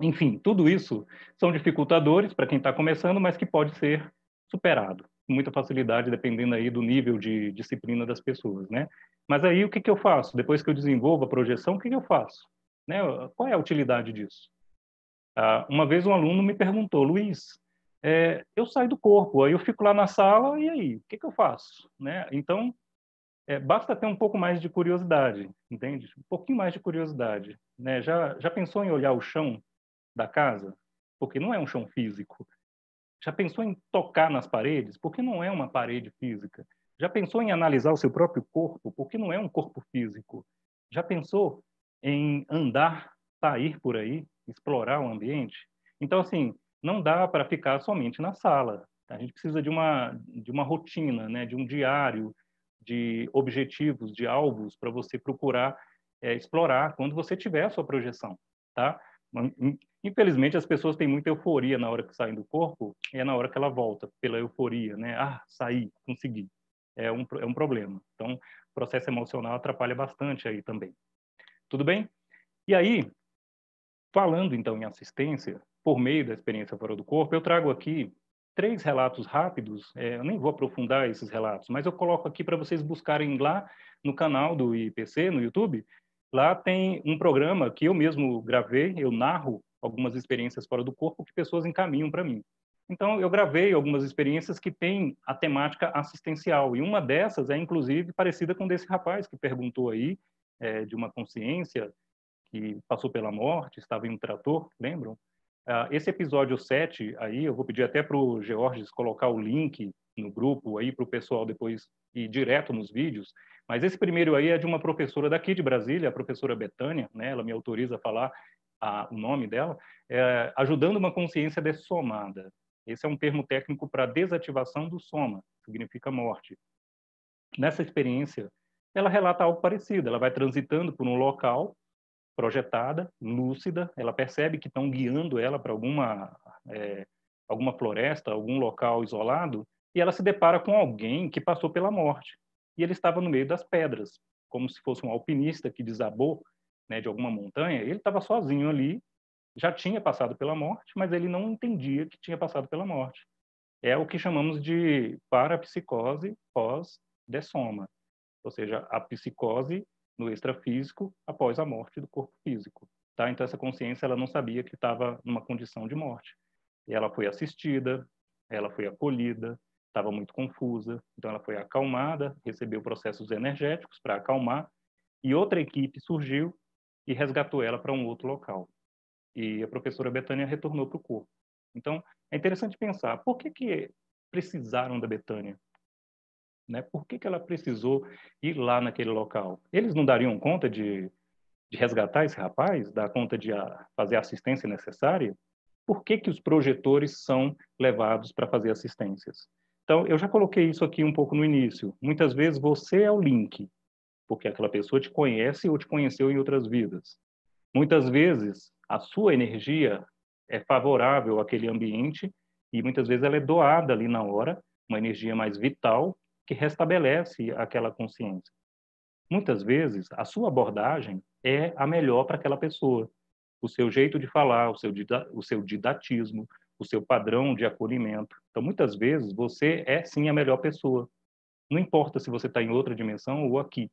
Enfim, tudo isso são dificultadores para quem está começando, mas que pode ser superado com muita facilidade, dependendo aí do nível de disciplina das pessoas, né? Mas aí o que, que eu faço? Depois que eu desenvolvo a projeção, o que, que eu faço? Né? Qual é a utilidade disso? Ah, uma vez um aluno me perguntou, Luiz, é, eu saio do corpo, aí eu fico lá na sala, e aí? O que, que eu faço? Né? Então, é, basta ter um pouco mais de curiosidade, entende? Um pouquinho mais de curiosidade. Né? Já, já pensou em olhar o chão da casa? Porque não é um chão físico, já pensou em tocar nas paredes? Porque não é uma parede física. Já pensou em analisar o seu próprio corpo? Porque não é um corpo físico. Já pensou em andar, sair por aí, explorar o ambiente? Então, assim, não dá para ficar somente na sala. A gente precisa de uma, de uma rotina, né? de um diário, de objetivos, de alvos para você procurar é, explorar quando você tiver a sua projeção. Tá? Infelizmente, as pessoas têm muita euforia na hora que saem do corpo e é na hora que ela volta, pela euforia, né? Ah, saí, consegui. É um, é um problema. Então, o processo emocional atrapalha bastante aí também. Tudo bem? E aí, falando então em assistência, por meio da experiência fora do corpo, eu trago aqui três relatos rápidos. É, eu nem vou aprofundar esses relatos, mas eu coloco aqui para vocês buscarem lá no canal do IPC, no YouTube, Lá tem um programa que eu mesmo gravei, eu narro algumas experiências fora do corpo que pessoas encaminham para mim. Então, eu gravei algumas experiências que têm a temática assistencial, e uma dessas é, inclusive, parecida com desse rapaz que perguntou aí, é, de uma consciência que passou pela morte, estava em um trator, lembram? Uh, esse episódio 7 aí, eu vou pedir até para o Georges colocar o link no grupo aí para o pessoal depois ir direto nos vídeos, mas esse primeiro aí é de uma professora daqui de Brasília, a professora Betânia, né? ela me autoriza a falar a, o nome dela, é, ajudando uma consciência dessomada. Esse é um termo técnico para desativação do soma, significa morte. Nessa experiência, ela relata algo parecido. Ela vai transitando por um local projetada, lúcida, ela percebe que estão guiando ela para alguma é, alguma floresta, algum local isolado, e ela se depara com alguém que passou pela morte e ele estava no meio das pedras, como se fosse um alpinista que desabou né, de alguma montanha. Ele estava sozinho ali, já tinha passado pela morte, mas ele não entendia que tinha passado pela morte. É o que chamamos de parapsicose pós-dessoma, ou seja, a psicose no extrafísico após a morte do corpo físico. Tá? Então, essa consciência ela não sabia que estava numa condição de morte. E ela foi assistida, ela foi acolhida, estava muito confusa, então ela foi acalmada, recebeu processos energéticos para acalmar, e outra equipe surgiu e resgatou ela para um outro local. E a professora Betânia retornou para o corpo. Então, é interessante pensar, por que, que precisaram da Betânia? Né? Por que, que ela precisou ir lá naquele local? Eles não dariam conta de, de resgatar esse rapaz, dar conta de a, fazer a assistência necessária? Por que, que os projetores são levados para fazer assistências? Então, eu já coloquei isso aqui um pouco no início. Muitas vezes você é o link, porque aquela pessoa te conhece ou te conheceu em outras vidas. Muitas vezes a sua energia é favorável àquele ambiente e muitas vezes ela é doada ali na hora, uma energia mais vital que restabelece aquela consciência. Muitas vezes a sua abordagem é a melhor para aquela pessoa. O seu jeito de falar, o seu, o seu didatismo, o seu padrão de acolhimento. Então, muitas vezes, você é sim a melhor pessoa. Não importa se você está em outra dimensão ou aqui.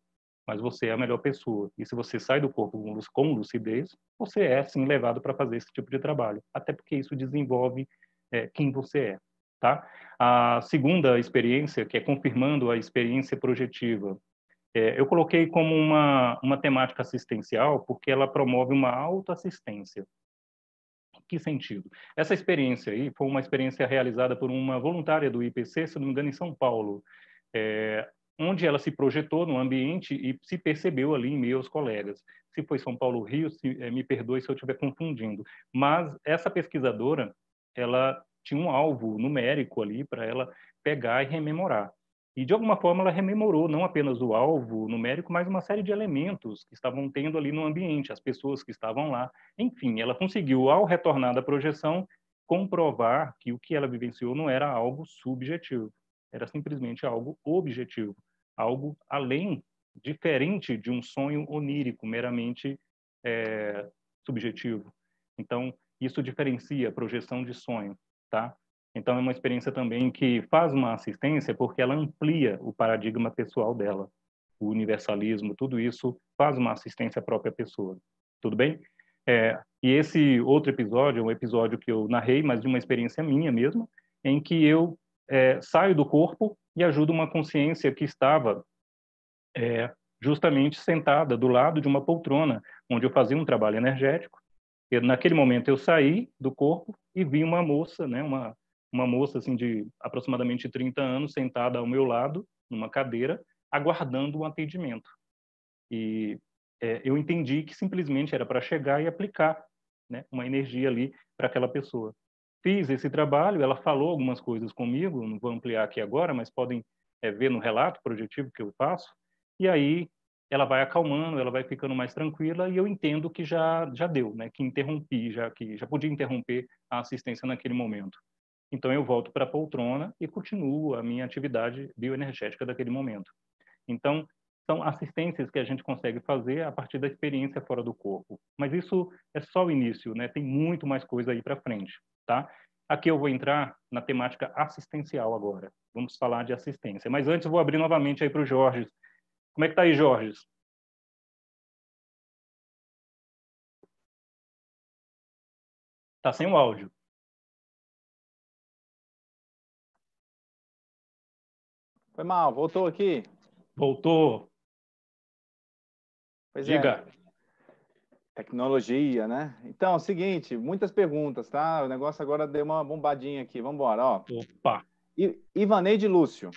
mas você é a melhor pessoa. E se você sai do corpo com lucidez, você é sim levado para fazer esse tipo de trabalho, até porque isso desenvolve é, quem você é. Tá? A segunda experiência, que é confirmando a experiência projetiva, é, eu coloquei como uma, uma temática assistencial porque ela promove uma autoassistência. Que sentido? Essa experiência aí foi uma experiência realizada por uma voluntária do IPC, se não me engano, em São Paulo. É, onde ela se projetou no ambiente e se percebeu ali em meio aos colegas. Se foi São Paulo Rio, se, eh, me perdoe se eu estiver confundindo. Mas essa pesquisadora, ela tinha um alvo numérico ali para ela pegar e rememorar. E, de alguma forma, ela rememorou não apenas o alvo numérico, mas uma série de elementos que estavam tendo ali no ambiente, as pessoas que estavam lá. Enfim, ela conseguiu, ao retornar da projeção, comprovar que o que ela vivenciou não era algo subjetivo, era simplesmente algo objetivo, algo além, diferente de um sonho onírico, meramente é, subjetivo. Então, isso diferencia a projeção de sonho, tá? Então, é uma experiência também que faz uma assistência porque ela amplia o paradigma pessoal dela. O universalismo, tudo isso faz uma assistência à própria pessoa. Tudo bem? É, e esse outro episódio é um episódio que eu narrei, mas de uma experiência minha mesmo, em que eu é, saio do corpo e ajudo uma consciência que estava é, justamente sentada do lado de uma poltrona, onde eu fazia um trabalho energético. Naquele momento eu saí do corpo e vi uma moça, né, uma, uma moça assim de aproximadamente 30 anos sentada ao meu lado, numa cadeira, aguardando um atendimento. E é, eu entendi que simplesmente era para chegar e aplicar né, uma energia ali para aquela pessoa fiz esse trabalho, ela falou algumas coisas comigo, não vou ampliar aqui agora, mas podem é, ver no relato projetivo que eu faço, e aí ela vai acalmando, ela vai ficando mais tranquila e eu entendo que já já deu, né? Que interrompi, já que já podia interromper a assistência naquele momento. Então eu volto para a poltrona e continuo a minha atividade bioenergética daquele momento. Então são assistências que a gente consegue fazer a partir da experiência fora do corpo. Mas isso é só o início, né? Tem muito mais coisa aí para frente tá? Aqui eu vou entrar na temática assistencial agora. Vamos falar de assistência. Mas antes vou abrir novamente aí para o Jorge. Como é que está aí, Jorge? Está sem o áudio. Foi mal, voltou aqui? Voltou. Pois é. Diga. É. Tecnologia, né? Então, é o seguinte, muitas perguntas, tá? O negócio agora deu uma bombadinha aqui. Vamos embora, ó. Opa! I Ivaneide Lúcio,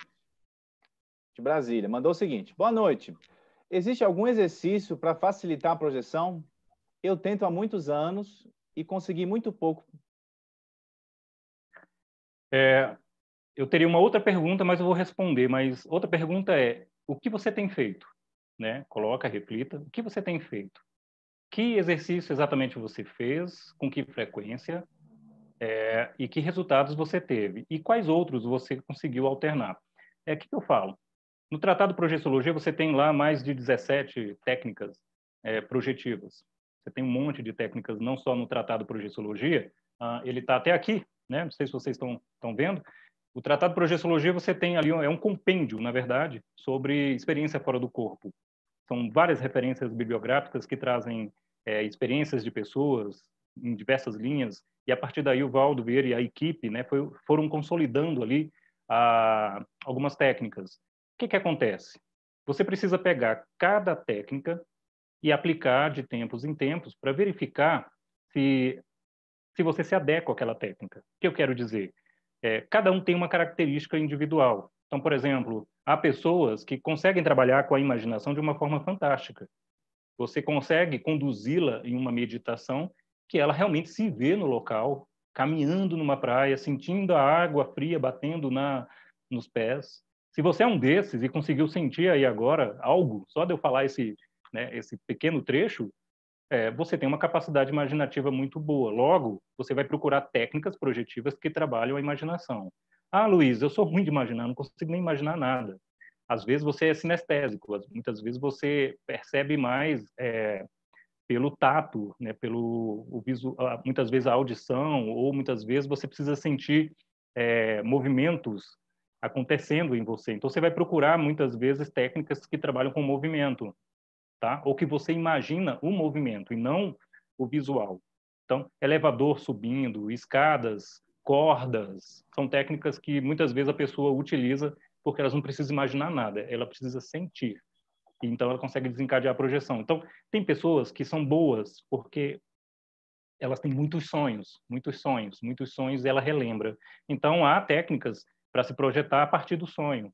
de Brasília, mandou o seguinte. Boa noite. Existe algum exercício para facilitar a projeção? Eu tento há muitos anos e consegui muito pouco. É, eu teria uma outra pergunta, mas eu vou responder. Mas outra pergunta é, o que você tem feito? Né? Coloca, reflita. O que você tem feito? que exercício exatamente você fez, com que frequência é, e que resultados você teve e quais outros você conseguiu alternar. É o que eu falo. No Tratado de Projeciologia você tem lá mais de 17 técnicas é, projetivas. Você tem um monte de técnicas, não só no Tratado de Projeciologia, ah, ele está até aqui, né? não sei se vocês estão, vendo, o Tratado de Projeciologia você tem ali, é um compêndio, na verdade, sobre experiência fora do corpo. São várias referências bibliográficas que trazem é, experiências de pessoas em diversas linhas, e a partir daí o Valdo Vieira e a equipe né, foi, foram consolidando ali a, algumas técnicas. Que, que acontece? Você precisa pegar cada técnica e aplicar de tempos em tempos para verificar se, se você se adequa àquela técnica. O que eu quero dizer? É, cada um tem uma característica individual. Então, por exemplo, há pessoas que conseguem trabalhar com a imaginação de uma forma fantástica. Você consegue conduzi-la em uma meditação que ela realmente se vê no local, caminhando numa praia, sentindo a água fria batendo na nos pés. Se você é um desses e conseguiu sentir aí agora algo, só de eu falar esse, né, esse pequeno trecho, é, você tem uma capacidade imaginativa muito boa. Logo, você vai procurar técnicas projetivas que trabalham a imaginação. Ah, Luiz, eu sou ruim de imaginar, não consigo nem imaginar nada. Às vezes você é sinestésico, muitas vezes você percebe mais é, pelo tato, né, pelo o visu, muitas vezes a audição, ou muitas vezes você precisa sentir é, movimentos acontecendo em você. Então, você vai procurar, muitas vezes, técnicas que trabalham com movimento, tá? Ou que você imagina o movimento e não o visual. Então, elevador subindo, escadas, cordas, são técnicas que muitas vezes a pessoa utiliza porque elas não precisam imaginar nada, ela precisa sentir. Então, ela consegue desencadear a projeção. Então, tem pessoas que são boas porque elas têm muitos sonhos, muitos sonhos, muitos sonhos e ela relembra. Então, há técnicas para se projetar a partir do sonho.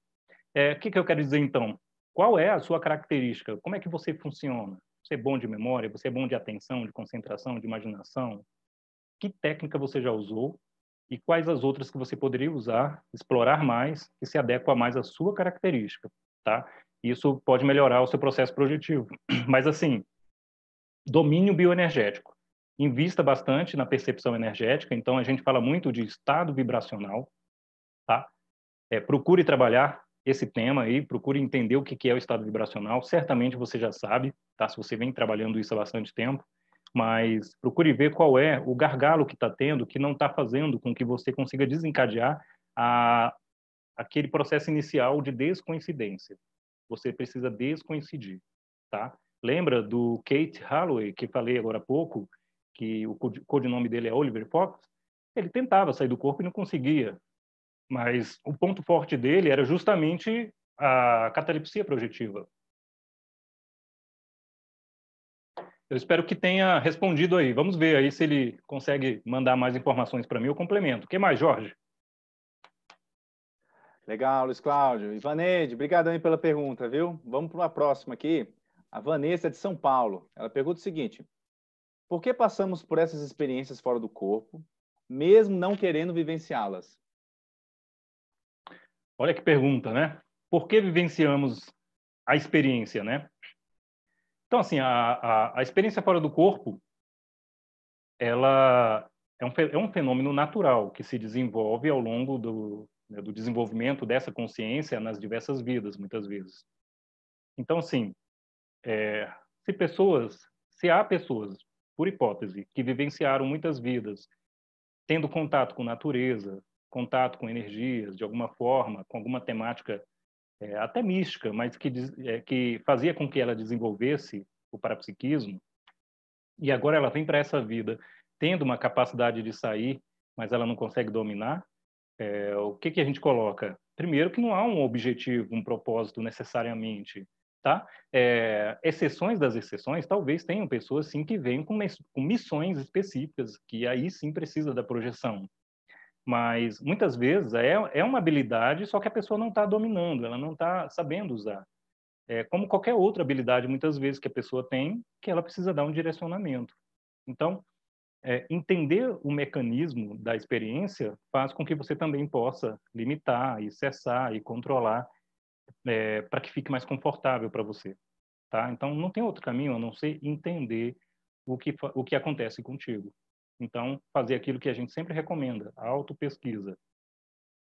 É, o que, que eu quero dizer, então? Qual é a sua característica? Como é que você funciona? Você é bom de memória? Você é bom de atenção, de concentração, de imaginação? Que técnica você já usou? E quais as outras que você poderia usar, explorar mais, que se adequa mais à sua característica, tá? Isso pode melhorar o seu processo projetivo. Mas, assim, domínio bioenergético invista bastante na percepção energética. Então, a gente fala muito de estado vibracional, tá? É, procure trabalhar esse tema aí, procure entender o que é o estado vibracional. Certamente você já sabe, tá? Se você vem trabalhando isso há bastante tempo, mas procure ver qual é o gargalo que está tendo, que não está fazendo com que você consiga desencadear a, aquele processo inicial de descoincidência. Você precisa descoincidir, tá? Lembra do Kate Holloway, que falei agora há pouco, que o codinome dele é Oliver Fox, ele tentava sair do corpo e não conseguia. Mas o ponto forte dele era justamente a catalepsia projetiva. Eu espero que tenha respondido aí. Vamos ver aí se ele consegue mandar mais informações para mim. Eu complemento. O que mais, Jorge? Legal, Luiz Cláudio. Ivaneide, obrigado aí pela pergunta, viu? Vamos para uma próxima aqui. A Vanessa de São Paulo. Ela pergunta o seguinte: por que passamos por essas experiências fora do corpo, mesmo não querendo vivenciá-las? Olha que pergunta, né? Por que vivenciamos a experiência, né? Então, assim, a, a, a experiência fora do corpo, ela é um, é um fenômeno natural que se desenvolve ao longo do, né, do desenvolvimento dessa consciência nas diversas vidas, muitas vezes. Então, assim, é, se pessoas, se há pessoas por hipótese, que vivenciaram muitas vidas, tendo contato com natureza, contato com energias, de alguma forma, com alguma temática é, até mística, mas que, é, que fazia com que ela desenvolvesse o parapsiquismo, e agora ela vem para essa vida tendo uma capacidade de sair, mas ela não consegue dominar, é, o que, que a gente coloca? Primeiro, que não há um objetivo, um propósito necessariamente tá? É, exceções das exceções, talvez tenham pessoas sim que vêm com, missões específicas, que aí sim precisa da projeção. Mas muitas vezes é, é uma habilidade, só que a pessoa não está dominando, ela não está sabendo usar. É como qualquer outra habilidade, muitas vezes, que a pessoa tem, que ela precisa dar um direcionamento. Então, é, entender o mecanismo da experiência faz com que você também possa limitar e cessar e controlar é, para que fique mais confortável para você, tá? Então não tem outro caminho a não ser entender o que o que acontece contigo. Então fazer aquilo que a gente sempre recomenda, a autopesquisa.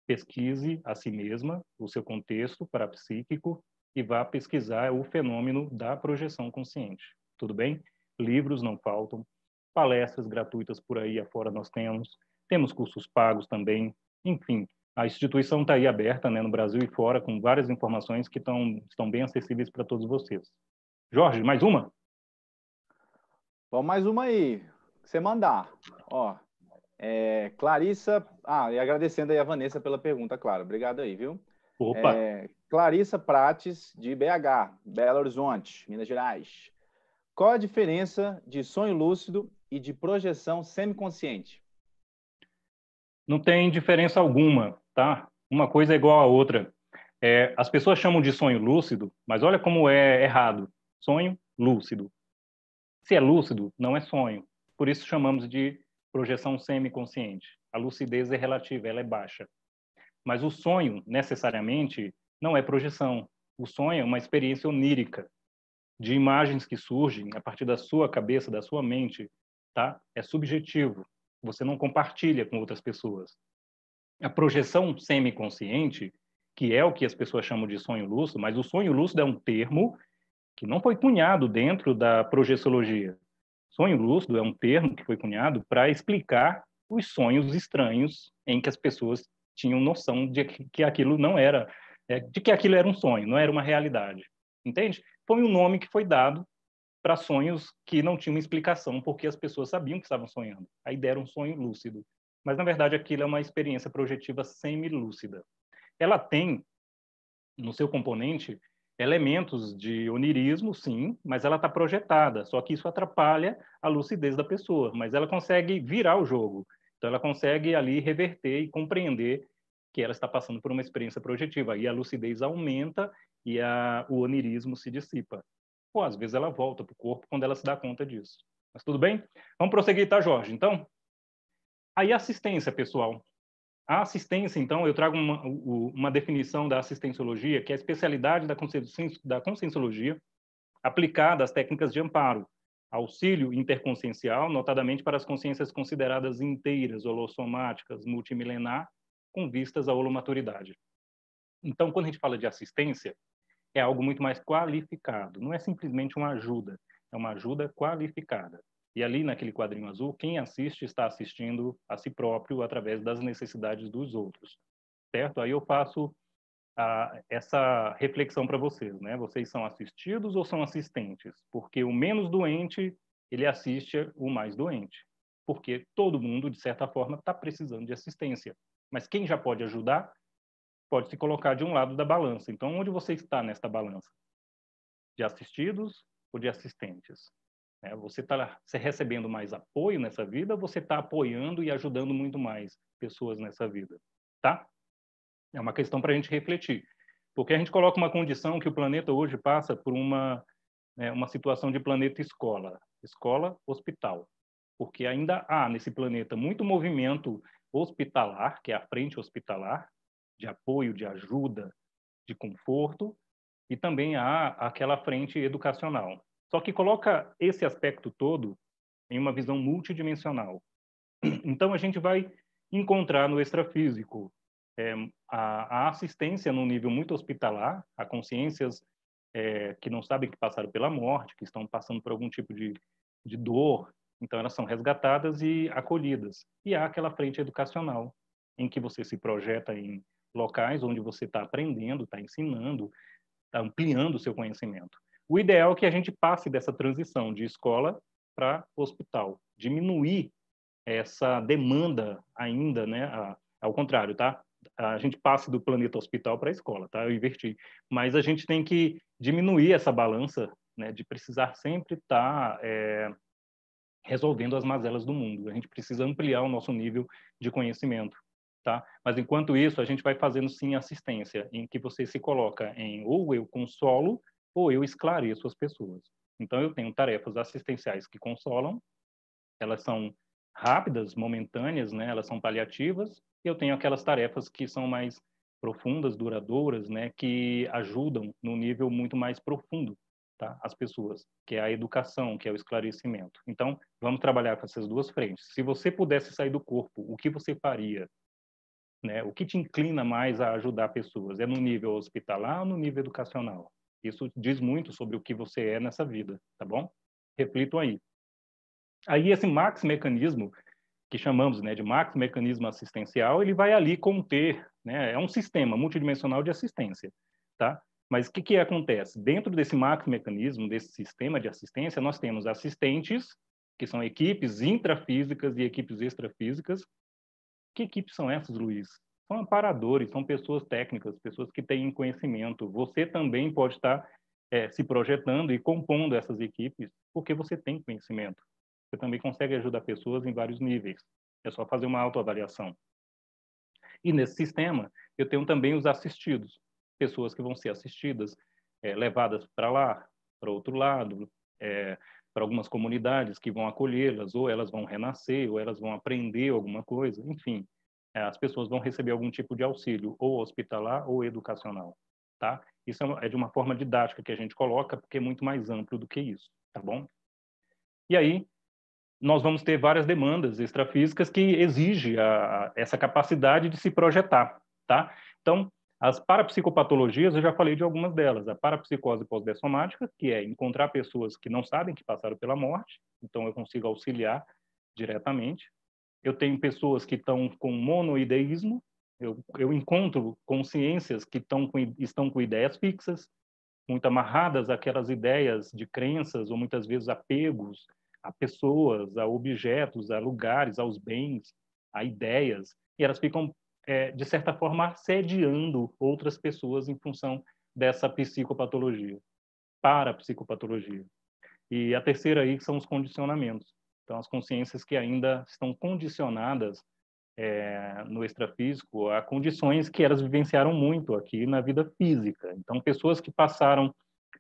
Pesquise a si mesma, o seu contexto parapsíquico e vá pesquisar o fenômeno da projeção consciente. Tudo bem? Livros não faltam, palestras gratuitas por aí afora nós temos, temos cursos pagos também, enfim, a instituição está aí aberta, né, no Brasil e fora, com várias informações que tão, estão bem acessíveis para todos vocês. Jorge, mais uma? Vamos mais uma aí. Você mandar. Ó, é, Clarissa. Ah, e agradecendo aí a Vanessa pela pergunta, claro. Obrigado aí, viu? Opa! É, Clarissa Prates, de BH, Belo Horizonte, Minas Gerais. Qual a diferença de sonho lúcido e de projeção semiconsciente? Não tem diferença alguma tá? Uma coisa é igual à outra. É, as pessoas chamam de sonho lúcido, mas olha como é errado. Sonho lúcido. Se é lúcido, não é sonho. Por isso chamamos de projeção semiconsciente. A lucidez é relativa, ela é baixa. Mas o sonho, necessariamente, não é projeção. O sonho é uma experiência onírica de imagens que surgem a partir da sua cabeça, da sua mente, tá? É subjetivo. Você não compartilha com outras pessoas a projeção semiconsciente, que é o que as pessoas chamam de sonho lúcido, mas o sonho lúcido é um termo que não foi cunhado dentro da projeciologia. Sonho lúcido é um termo que foi cunhado para explicar os sonhos estranhos em que as pessoas tinham noção de que aquilo não era, é, de que aquilo era um sonho, não era uma realidade. Entende? Foi um nome que foi dado para sonhos que não tinham explicação, porque as pessoas sabiam que estavam sonhando. A ideia era um sonho lúcido. Mas, na verdade, aquilo é uma experiência projetiva semilúcida. Ela tem, no seu componente, elementos de onirismo, sim, mas ela está projetada. Só que isso atrapalha a lucidez da pessoa, mas ela consegue virar o jogo. Então, ela consegue ali reverter e compreender que ela está passando por uma experiência projetiva. E a lucidez aumenta e a, o onirismo se dissipa. Ou, às vezes, ela volta para o corpo quando ela se dá conta disso. Mas tudo bem? Vamos prosseguir, tá, Jorge? Então, aí assistência, pessoal. A assistência, então, eu trago uma, uma definição da assistenciologia, que é a especialidade da, da conscienciologia aplicada às técnicas de amparo, auxílio interconsciencial, notadamente para as consciências consideradas inteiras, holossomáticas, multimilenar, com vistas à holomaturidade. Então, quando a gente fala de assistência, é algo muito mais qualificado, não é simplesmente uma ajuda, é uma ajuda qualificada. E ali naquele quadrinho azul, quem assiste está assistindo a si próprio através das necessidades dos outros, certo? Aí eu faço a, essa reflexão para vocês, né? Vocês são assistidos ou são assistentes? Porque o menos doente ele assiste o mais doente, porque todo mundo de certa forma está precisando de assistência. Mas quem já pode ajudar pode se colocar de um lado da balança. Então, onde você está nesta balança? De assistidos ou de assistentes? É, você está recebendo mais apoio nessa vida, você está apoiando e ajudando muito mais pessoas nessa vida, tá? É uma questão para a gente refletir, porque a gente coloca uma condição que o planeta hoje passa por uma né, uma situação de planeta escola, escola hospital, porque ainda há nesse planeta muito movimento hospitalar, que é a frente hospitalar, de apoio, de ajuda, de conforto, e também há aquela frente educacional, só que coloca esse aspecto todo em uma visão multidimensional. Então, a gente vai encontrar no extrafísico é, a, a, assistência num nível muito hospitalar, a consciências é, que não sabem que passaram pela morte, que estão passando por algum tipo de, de dor, então elas são resgatadas e acolhidas. E há aquela frente educacional, em que você se projeta em locais onde você está aprendendo, está ensinando, está ampliando o seu conhecimento. O ideal é que a gente passe dessa transição de escola para hospital, diminuir essa demanda ainda, né? A, ao contrário, tá? A gente passe do planeta hospital para a escola, tá? Eu inverti. Mas a gente tem que diminuir essa balança, né? De precisar sempre estar tá, é, resolvendo as mazelas do mundo. A gente precisa ampliar o nosso nível de conhecimento, tá? Mas enquanto isso, a gente vai fazendo sim assistência, em que você se coloca em ou eu consolo ou eu esclareço as pessoas. Então, eu tenho tarefas assistenciais que consolam, elas são rápidas, momentâneas, né? elas são paliativas, e eu tenho aquelas tarefas que são mais profundas, duradouras, né? que ajudam no nível muito mais profundo tá? as pessoas, que é a educação, que é o esclarecimento. Então, vamos trabalhar com essas duas frentes. Se você pudesse sair do corpo, o que você faria? Né? O que te inclina mais a ajudar pessoas? É no nível hospitalar ou no nível educacional? Isso diz muito sobre o que você é nessa vida, tá bom? Reflitam aí. Aí esse max mecanismo que chamamos né, de max mecanismo assistencial, ele vai ali conter, né, é um sistema multidimensional de assistência, tá? Mas o que, que acontece? Dentro desse max mecanismo, desse sistema de assistência, nós temos assistentes, que são equipes intrafísicas e equipes extrafísicas. Que equipes são essas, Luiz? São amparadores, são pessoas técnicas, pessoas que têm conhecimento. Você também pode estar é, se projetando e compondo essas equipes, porque você tem conhecimento. Você também consegue ajudar pessoas em vários níveis. É só fazer uma autoavaliação. E nesse sistema, eu tenho também os assistidos, pessoas que vão ser assistidas, é, levadas para lá, para outro lado, é, para algumas comunidades que vão acolhê-las, ou elas vão renascer, ou elas vão aprender alguma coisa, enfim. É, as pessoas vão receber algum tipo de auxílio, ou hospitalar ou educacional, tá? Isso é, é de uma forma didática que a gente coloca, porque é muito mais amplo do que isso, tá bom? E aí, nós vamos ter várias demandas extrafísicas que exigem a, essa capacidade de se projetar, tá? Então, as parapsicopatologias, eu já falei de algumas delas. A parapsicose pós-dessomática, que é encontrar pessoas que não sabem que passaram pela morte, então eu consigo auxiliar diretamente. Eu tenho pessoas que estão com monoideísmo, Eu, eu encontro consciências que estão com, estão com ideias fixas, muito amarradas àquelas ideias de crenças ou muitas vezes apegos a pessoas, a objetos, a lugares, aos bens, a ideias, e elas ficam, é, de certa forma, assediando outras pessoas em função dessa psicopatologia, para a psicopatologia. E a terceira aí são os condicionamentos. Então, as consciências que ainda estão condicionadas é, no extrafísico a condições que elas vivenciaram muito aqui na vida física. Então, pessoas que passaram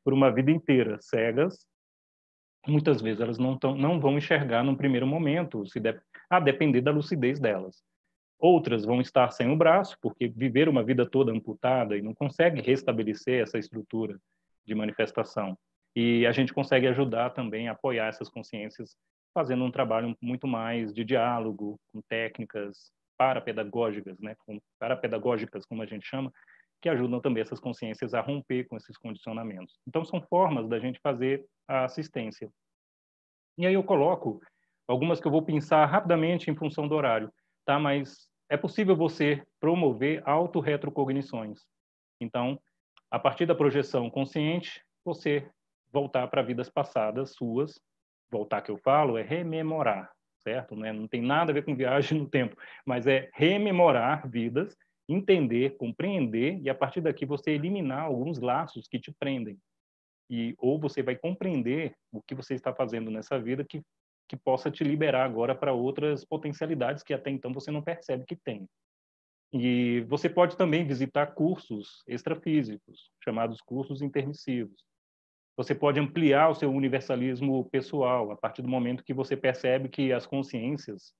por uma vida inteira cegas, muitas vezes elas não, tão, não vão enxergar no primeiro momento, se de, a depender da lucidez delas. Outras vão estar sem o braço, porque viver uma vida toda amputada e não consegue restabelecer essa estrutura de manifestação. E a gente consegue ajudar também a apoiar essas consciências fazendo um trabalho muito mais de diálogo, com técnicas parapedagógicas, né, com, parapedagógicas, como a gente chama, que ajudam também essas consciências a romper com esses condicionamentos. Então, são formas da gente fazer a assistência. E aí eu coloco algumas que eu vou pensar rapidamente em função do horário, tá? Mas é possível você promover auto-retrocognições. Então, a partir da projeção consciente, você voltar para vidas passadas suas voltar que eu falo, é rememorar, certo? Não, é, não tem nada a ver com viagem no tempo, mas é rememorar vidas, entender, compreender e a partir daqui você eliminar alguns laços que te prendem. E ou você vai compreender o que você está fazendo nessa vida que que possa te liberar agora para outras potencialidades que até então você não percebe que tem. E você pode também visitar cursos extrafísicos, chamados cursos intermissivos. Você pode ampliar o seu universalismo pessoal a partir do momento que você percebe que as consciências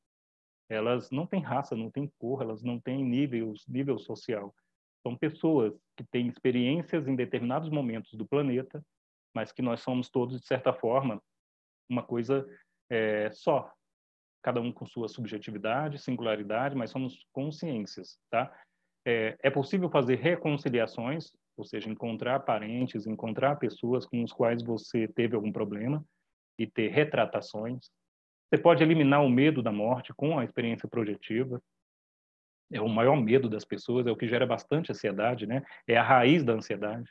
elas não têm raça, não têm cor, elas não têm nível, nível social. São pessoas que têm experiências em determinados momentos do planeta, mas que nós somos todos, de certa forma, uma coisa é, só. Cada um com sua subjetividade, singularidade, mas somos consciências, tá? É, é possível fazer reconciliações ou seja, encontrar parentes, encontrar pessoas com os quais você teve algum problema e ter retratações. Você pode eliminar o medo da morte com a experiência projetiva. É o maior medo das pessoas, é o que gera bastante ansiedade, né? É a raiz da ansiedade.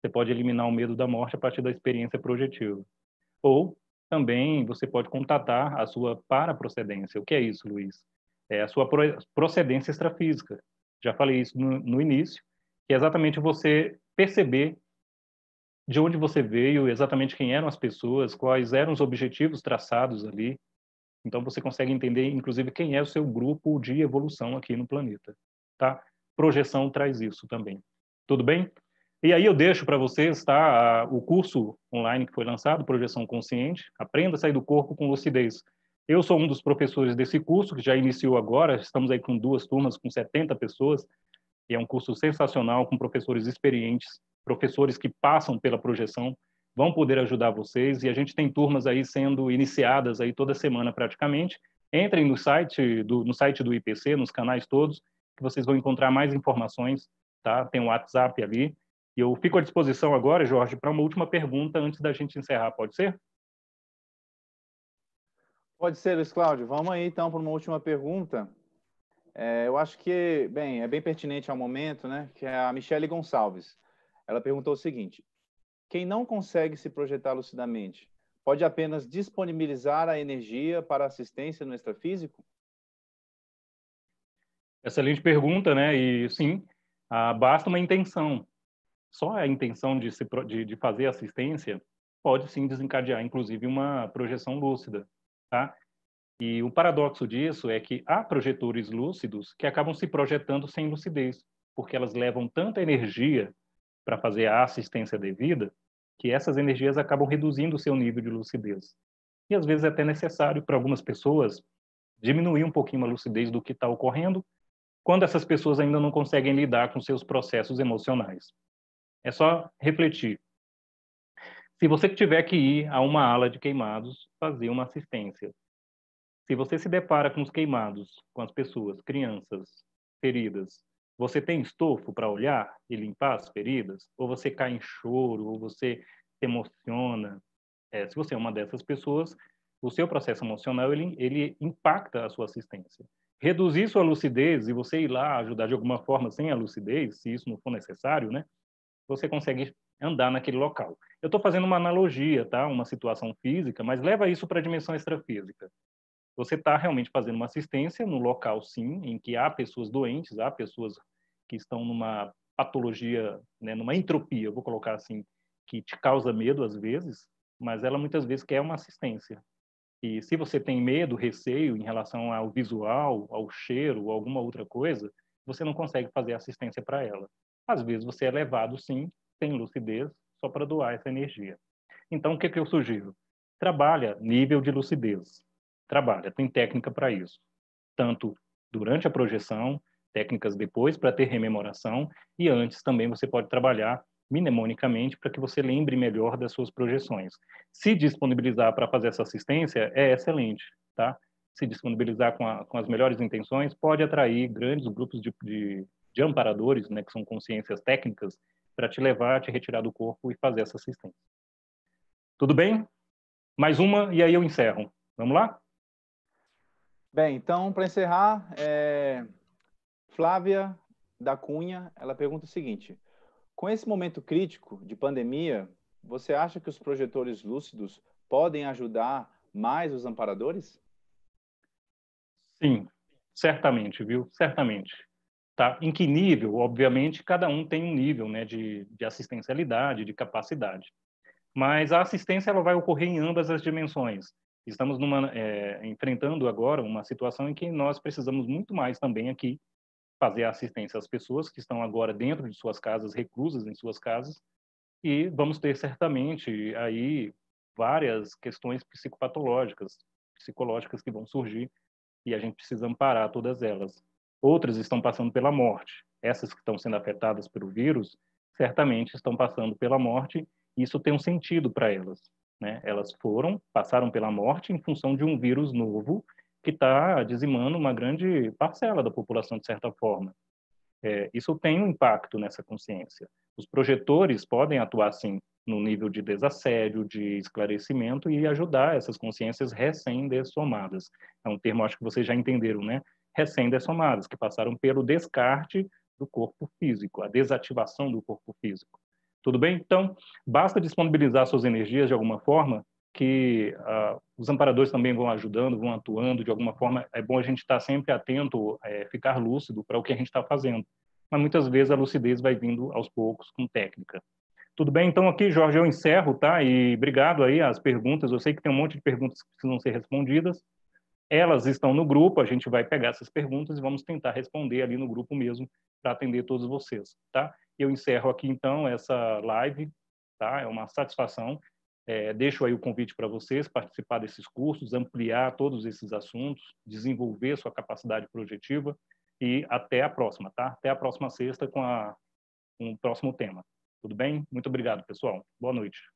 Você pode eliminar o medo da morte a partir da experiência projetiva. Ou também você pode contatar a sua paraprocedência. O que é isso, Luiz? É a sua procedência extrafísica. Já falei isso no, no início é exatamente você perceber de onde você veio, exatamente quem eram as pessoas, quais eram os objetivos traçados ali. Então você consegue entender, inclusive, quem é o seu grupo de evolução aqui no planeta, tá? Projeção traz isso também. Tudo bem? E aí eu deixo para vocês, tá, o curso online que foi lançado, Projeção Consciente, Aprenda a sair do corpo com lucidez. Eu sou um dos professores desse curso, que já iniciou agora, estamos aí com duas turmas, com 70 pessoas, e é um curso sensacional com professores experientes, professores que passam pela projeção, vão poder ajudar vocês e a gente tem turmas aí sendo iniciadas aí toda semana praticamente. Entrem no site do no site do IPC, nos canais todos, que vocês vão encontrar mais informações, tá? Tem o um WhatsApp ali. E eu fico à disposição agora, Jorge, para uma última pergunta antes da gente encerrar, pode ser? Pode ser, Luiz Cláudio. Vamos aí então para uma última pergunta. É, eu acho que, bem, é bem pertinente ao momento, né? Que é a Michele Gonçalves. Ela perguntou o seguinte: quem não consegue se projetar lucidamente pode apenas disponibilizar a energia para assistência no extrafísico? Excelente pergunta, né? E sim, ah, basta uma intenção. Só a intenção de, se, de, de fazer assistência pode sim desencadear, inclusive, uma projeção lúcida, tá? E o paradoxo disso é que há projetores lúcidos que acabam se projetando sem lucidez, porque elas levam tanta energia para fazer a assistência devida, que essas energias acabam reduzindo o seu nível de lucidez. E às vezes é até necessário para algumas pessoas diminuir um pouquinho a lucidez do que está ocorrendo, quando essas pessoas ainda não conseguem lidar com seus processos emocionais. É só refletir. Se você tiver que ir a uma ala de queimados fazer uma assistência, se você se depara com os queimados, com as pessoas, crianças, feridas, você tem estofo para olhar e limpar as feridas? Ou você cai em choro, ou você se emociona? É, se você é uma dessas pessoas, o seu processo emocional ele, ele impacta a sua assistência. Reduzir sua lucidez e você ir lá ajudar de alguma forma sem a lucidez, se isso não for necessário, né? Você consegue andar naquele local. Eu estou fazendo uma analogia, tá? Uma situação física, mas leva isso para a dimensão extrafísica. Você está realmente fazendo uma assistência no local, sim, em que há pessoas doentes, há pessoas que estão numa patologia, né, numa entropia, vou colocar assim, que te causa medo às vezes, mas ela muitas vezes quer uma assistência. E se você tem medo, receio em relação ao visual, ao cheiro, alguma outra coisa, você não consegue fazer assistência para ela. Às vezes você é levado, sim, sem lucidez, só para doar essa energia. Então, o que, que eu sugiro? Trabalha nível de lucidez. Trabalha, tem técnica para isso. Tanto durante a projeção, técnicas depois para ter rememoração, e antes também você pode trabalhar mnemonicamente para que você lembre melhor das suas projeções. Se disponibilizar para fazer essa assistência é excelente, tá? Se disponibilizar com, a, com as melhores intenções pode atrair grandes grupos de, de, de amparadores, né, que são consciências técnicas, para te levar, te retirar do corpo e fazer essa assistência. Tudo bem? Mais uma e aí eu encerro. Vamos lá? Bem, então, para encerrar, é... Flávia da Cunha, ela pergunta o seguinte: com esse momento crítico de pandemia, você acha que os projetores lúcidos podem ajudar mais os amparadores? Sim, certamente, viu? Certamente. Tá? Em que nível? Obviamente, cada um tem um nível né, de, de assistencialidade, de capacidade. Mas a assistência ela vai ocorrer em ambas as dimensões. Estamos numa, é, enfrentando agora uma situação em que nós precisamos muito mais também aqui fazer assistência às pessoas que estão agora dentro de suas casas, reclusas em suas casas, e vamos ter certamente aí várias questões psicopatológicas, psicológicas que vão surgir e a gente precisa amparar todas elas. Outras estão passando pela morte. Essas que estão sendo afetadas pelo vírus, certamente estão passando pela morte. E isso tem um sentido para elas. Né? Elas foram, passaram pela morte em função de um vírus novo que está dizimando uma grande parcela da população, de certa forma. É, isso tem um impacto nessa consciência. Os projetores podem atuar, sim, no nível de desassédio, de esclarecimento e ajudar essas consciências recém-dessomadas. É um termo, acho que vocês já entenderam, né? Recém-dessomadas, que passaram pelo descarte do corpo físico, a desativação do corpo físico. Tudo bem? Então, basta disponibilizar suas energias de alguma forma que uh, os amparadores também vão ajudando, vão atuando de alguma forma. É bom a gente estar sempre atento, é, ficar lúcido para o que a gente está fazendo. Mas muitas vezes a lucidez vai vindo aos poucos com técnica. Tudo bem? Então aqui, Jorge, eu encerro, tá? E obrigado aí as perguntas. Eu sei que tem um monte de perguntas que precisam ser respondidas. Elas estão no grupo, a gente vai pegar essas perguntas e vamos tentar responder ali no grupo mesmo para atender todos vocês, tá? Eu encerro aqui então essa live, tá? É uma satisfação é, deixo aí o convite para vocês participar desses cursos, ampliar todos esses assuntos, desenvolver sua capacidade projetiva e até a próxima, tá? Até a próxima sexta com, a, com o próximo tema. Tudo bem? Muito obrigado, pessoal. Boa noite.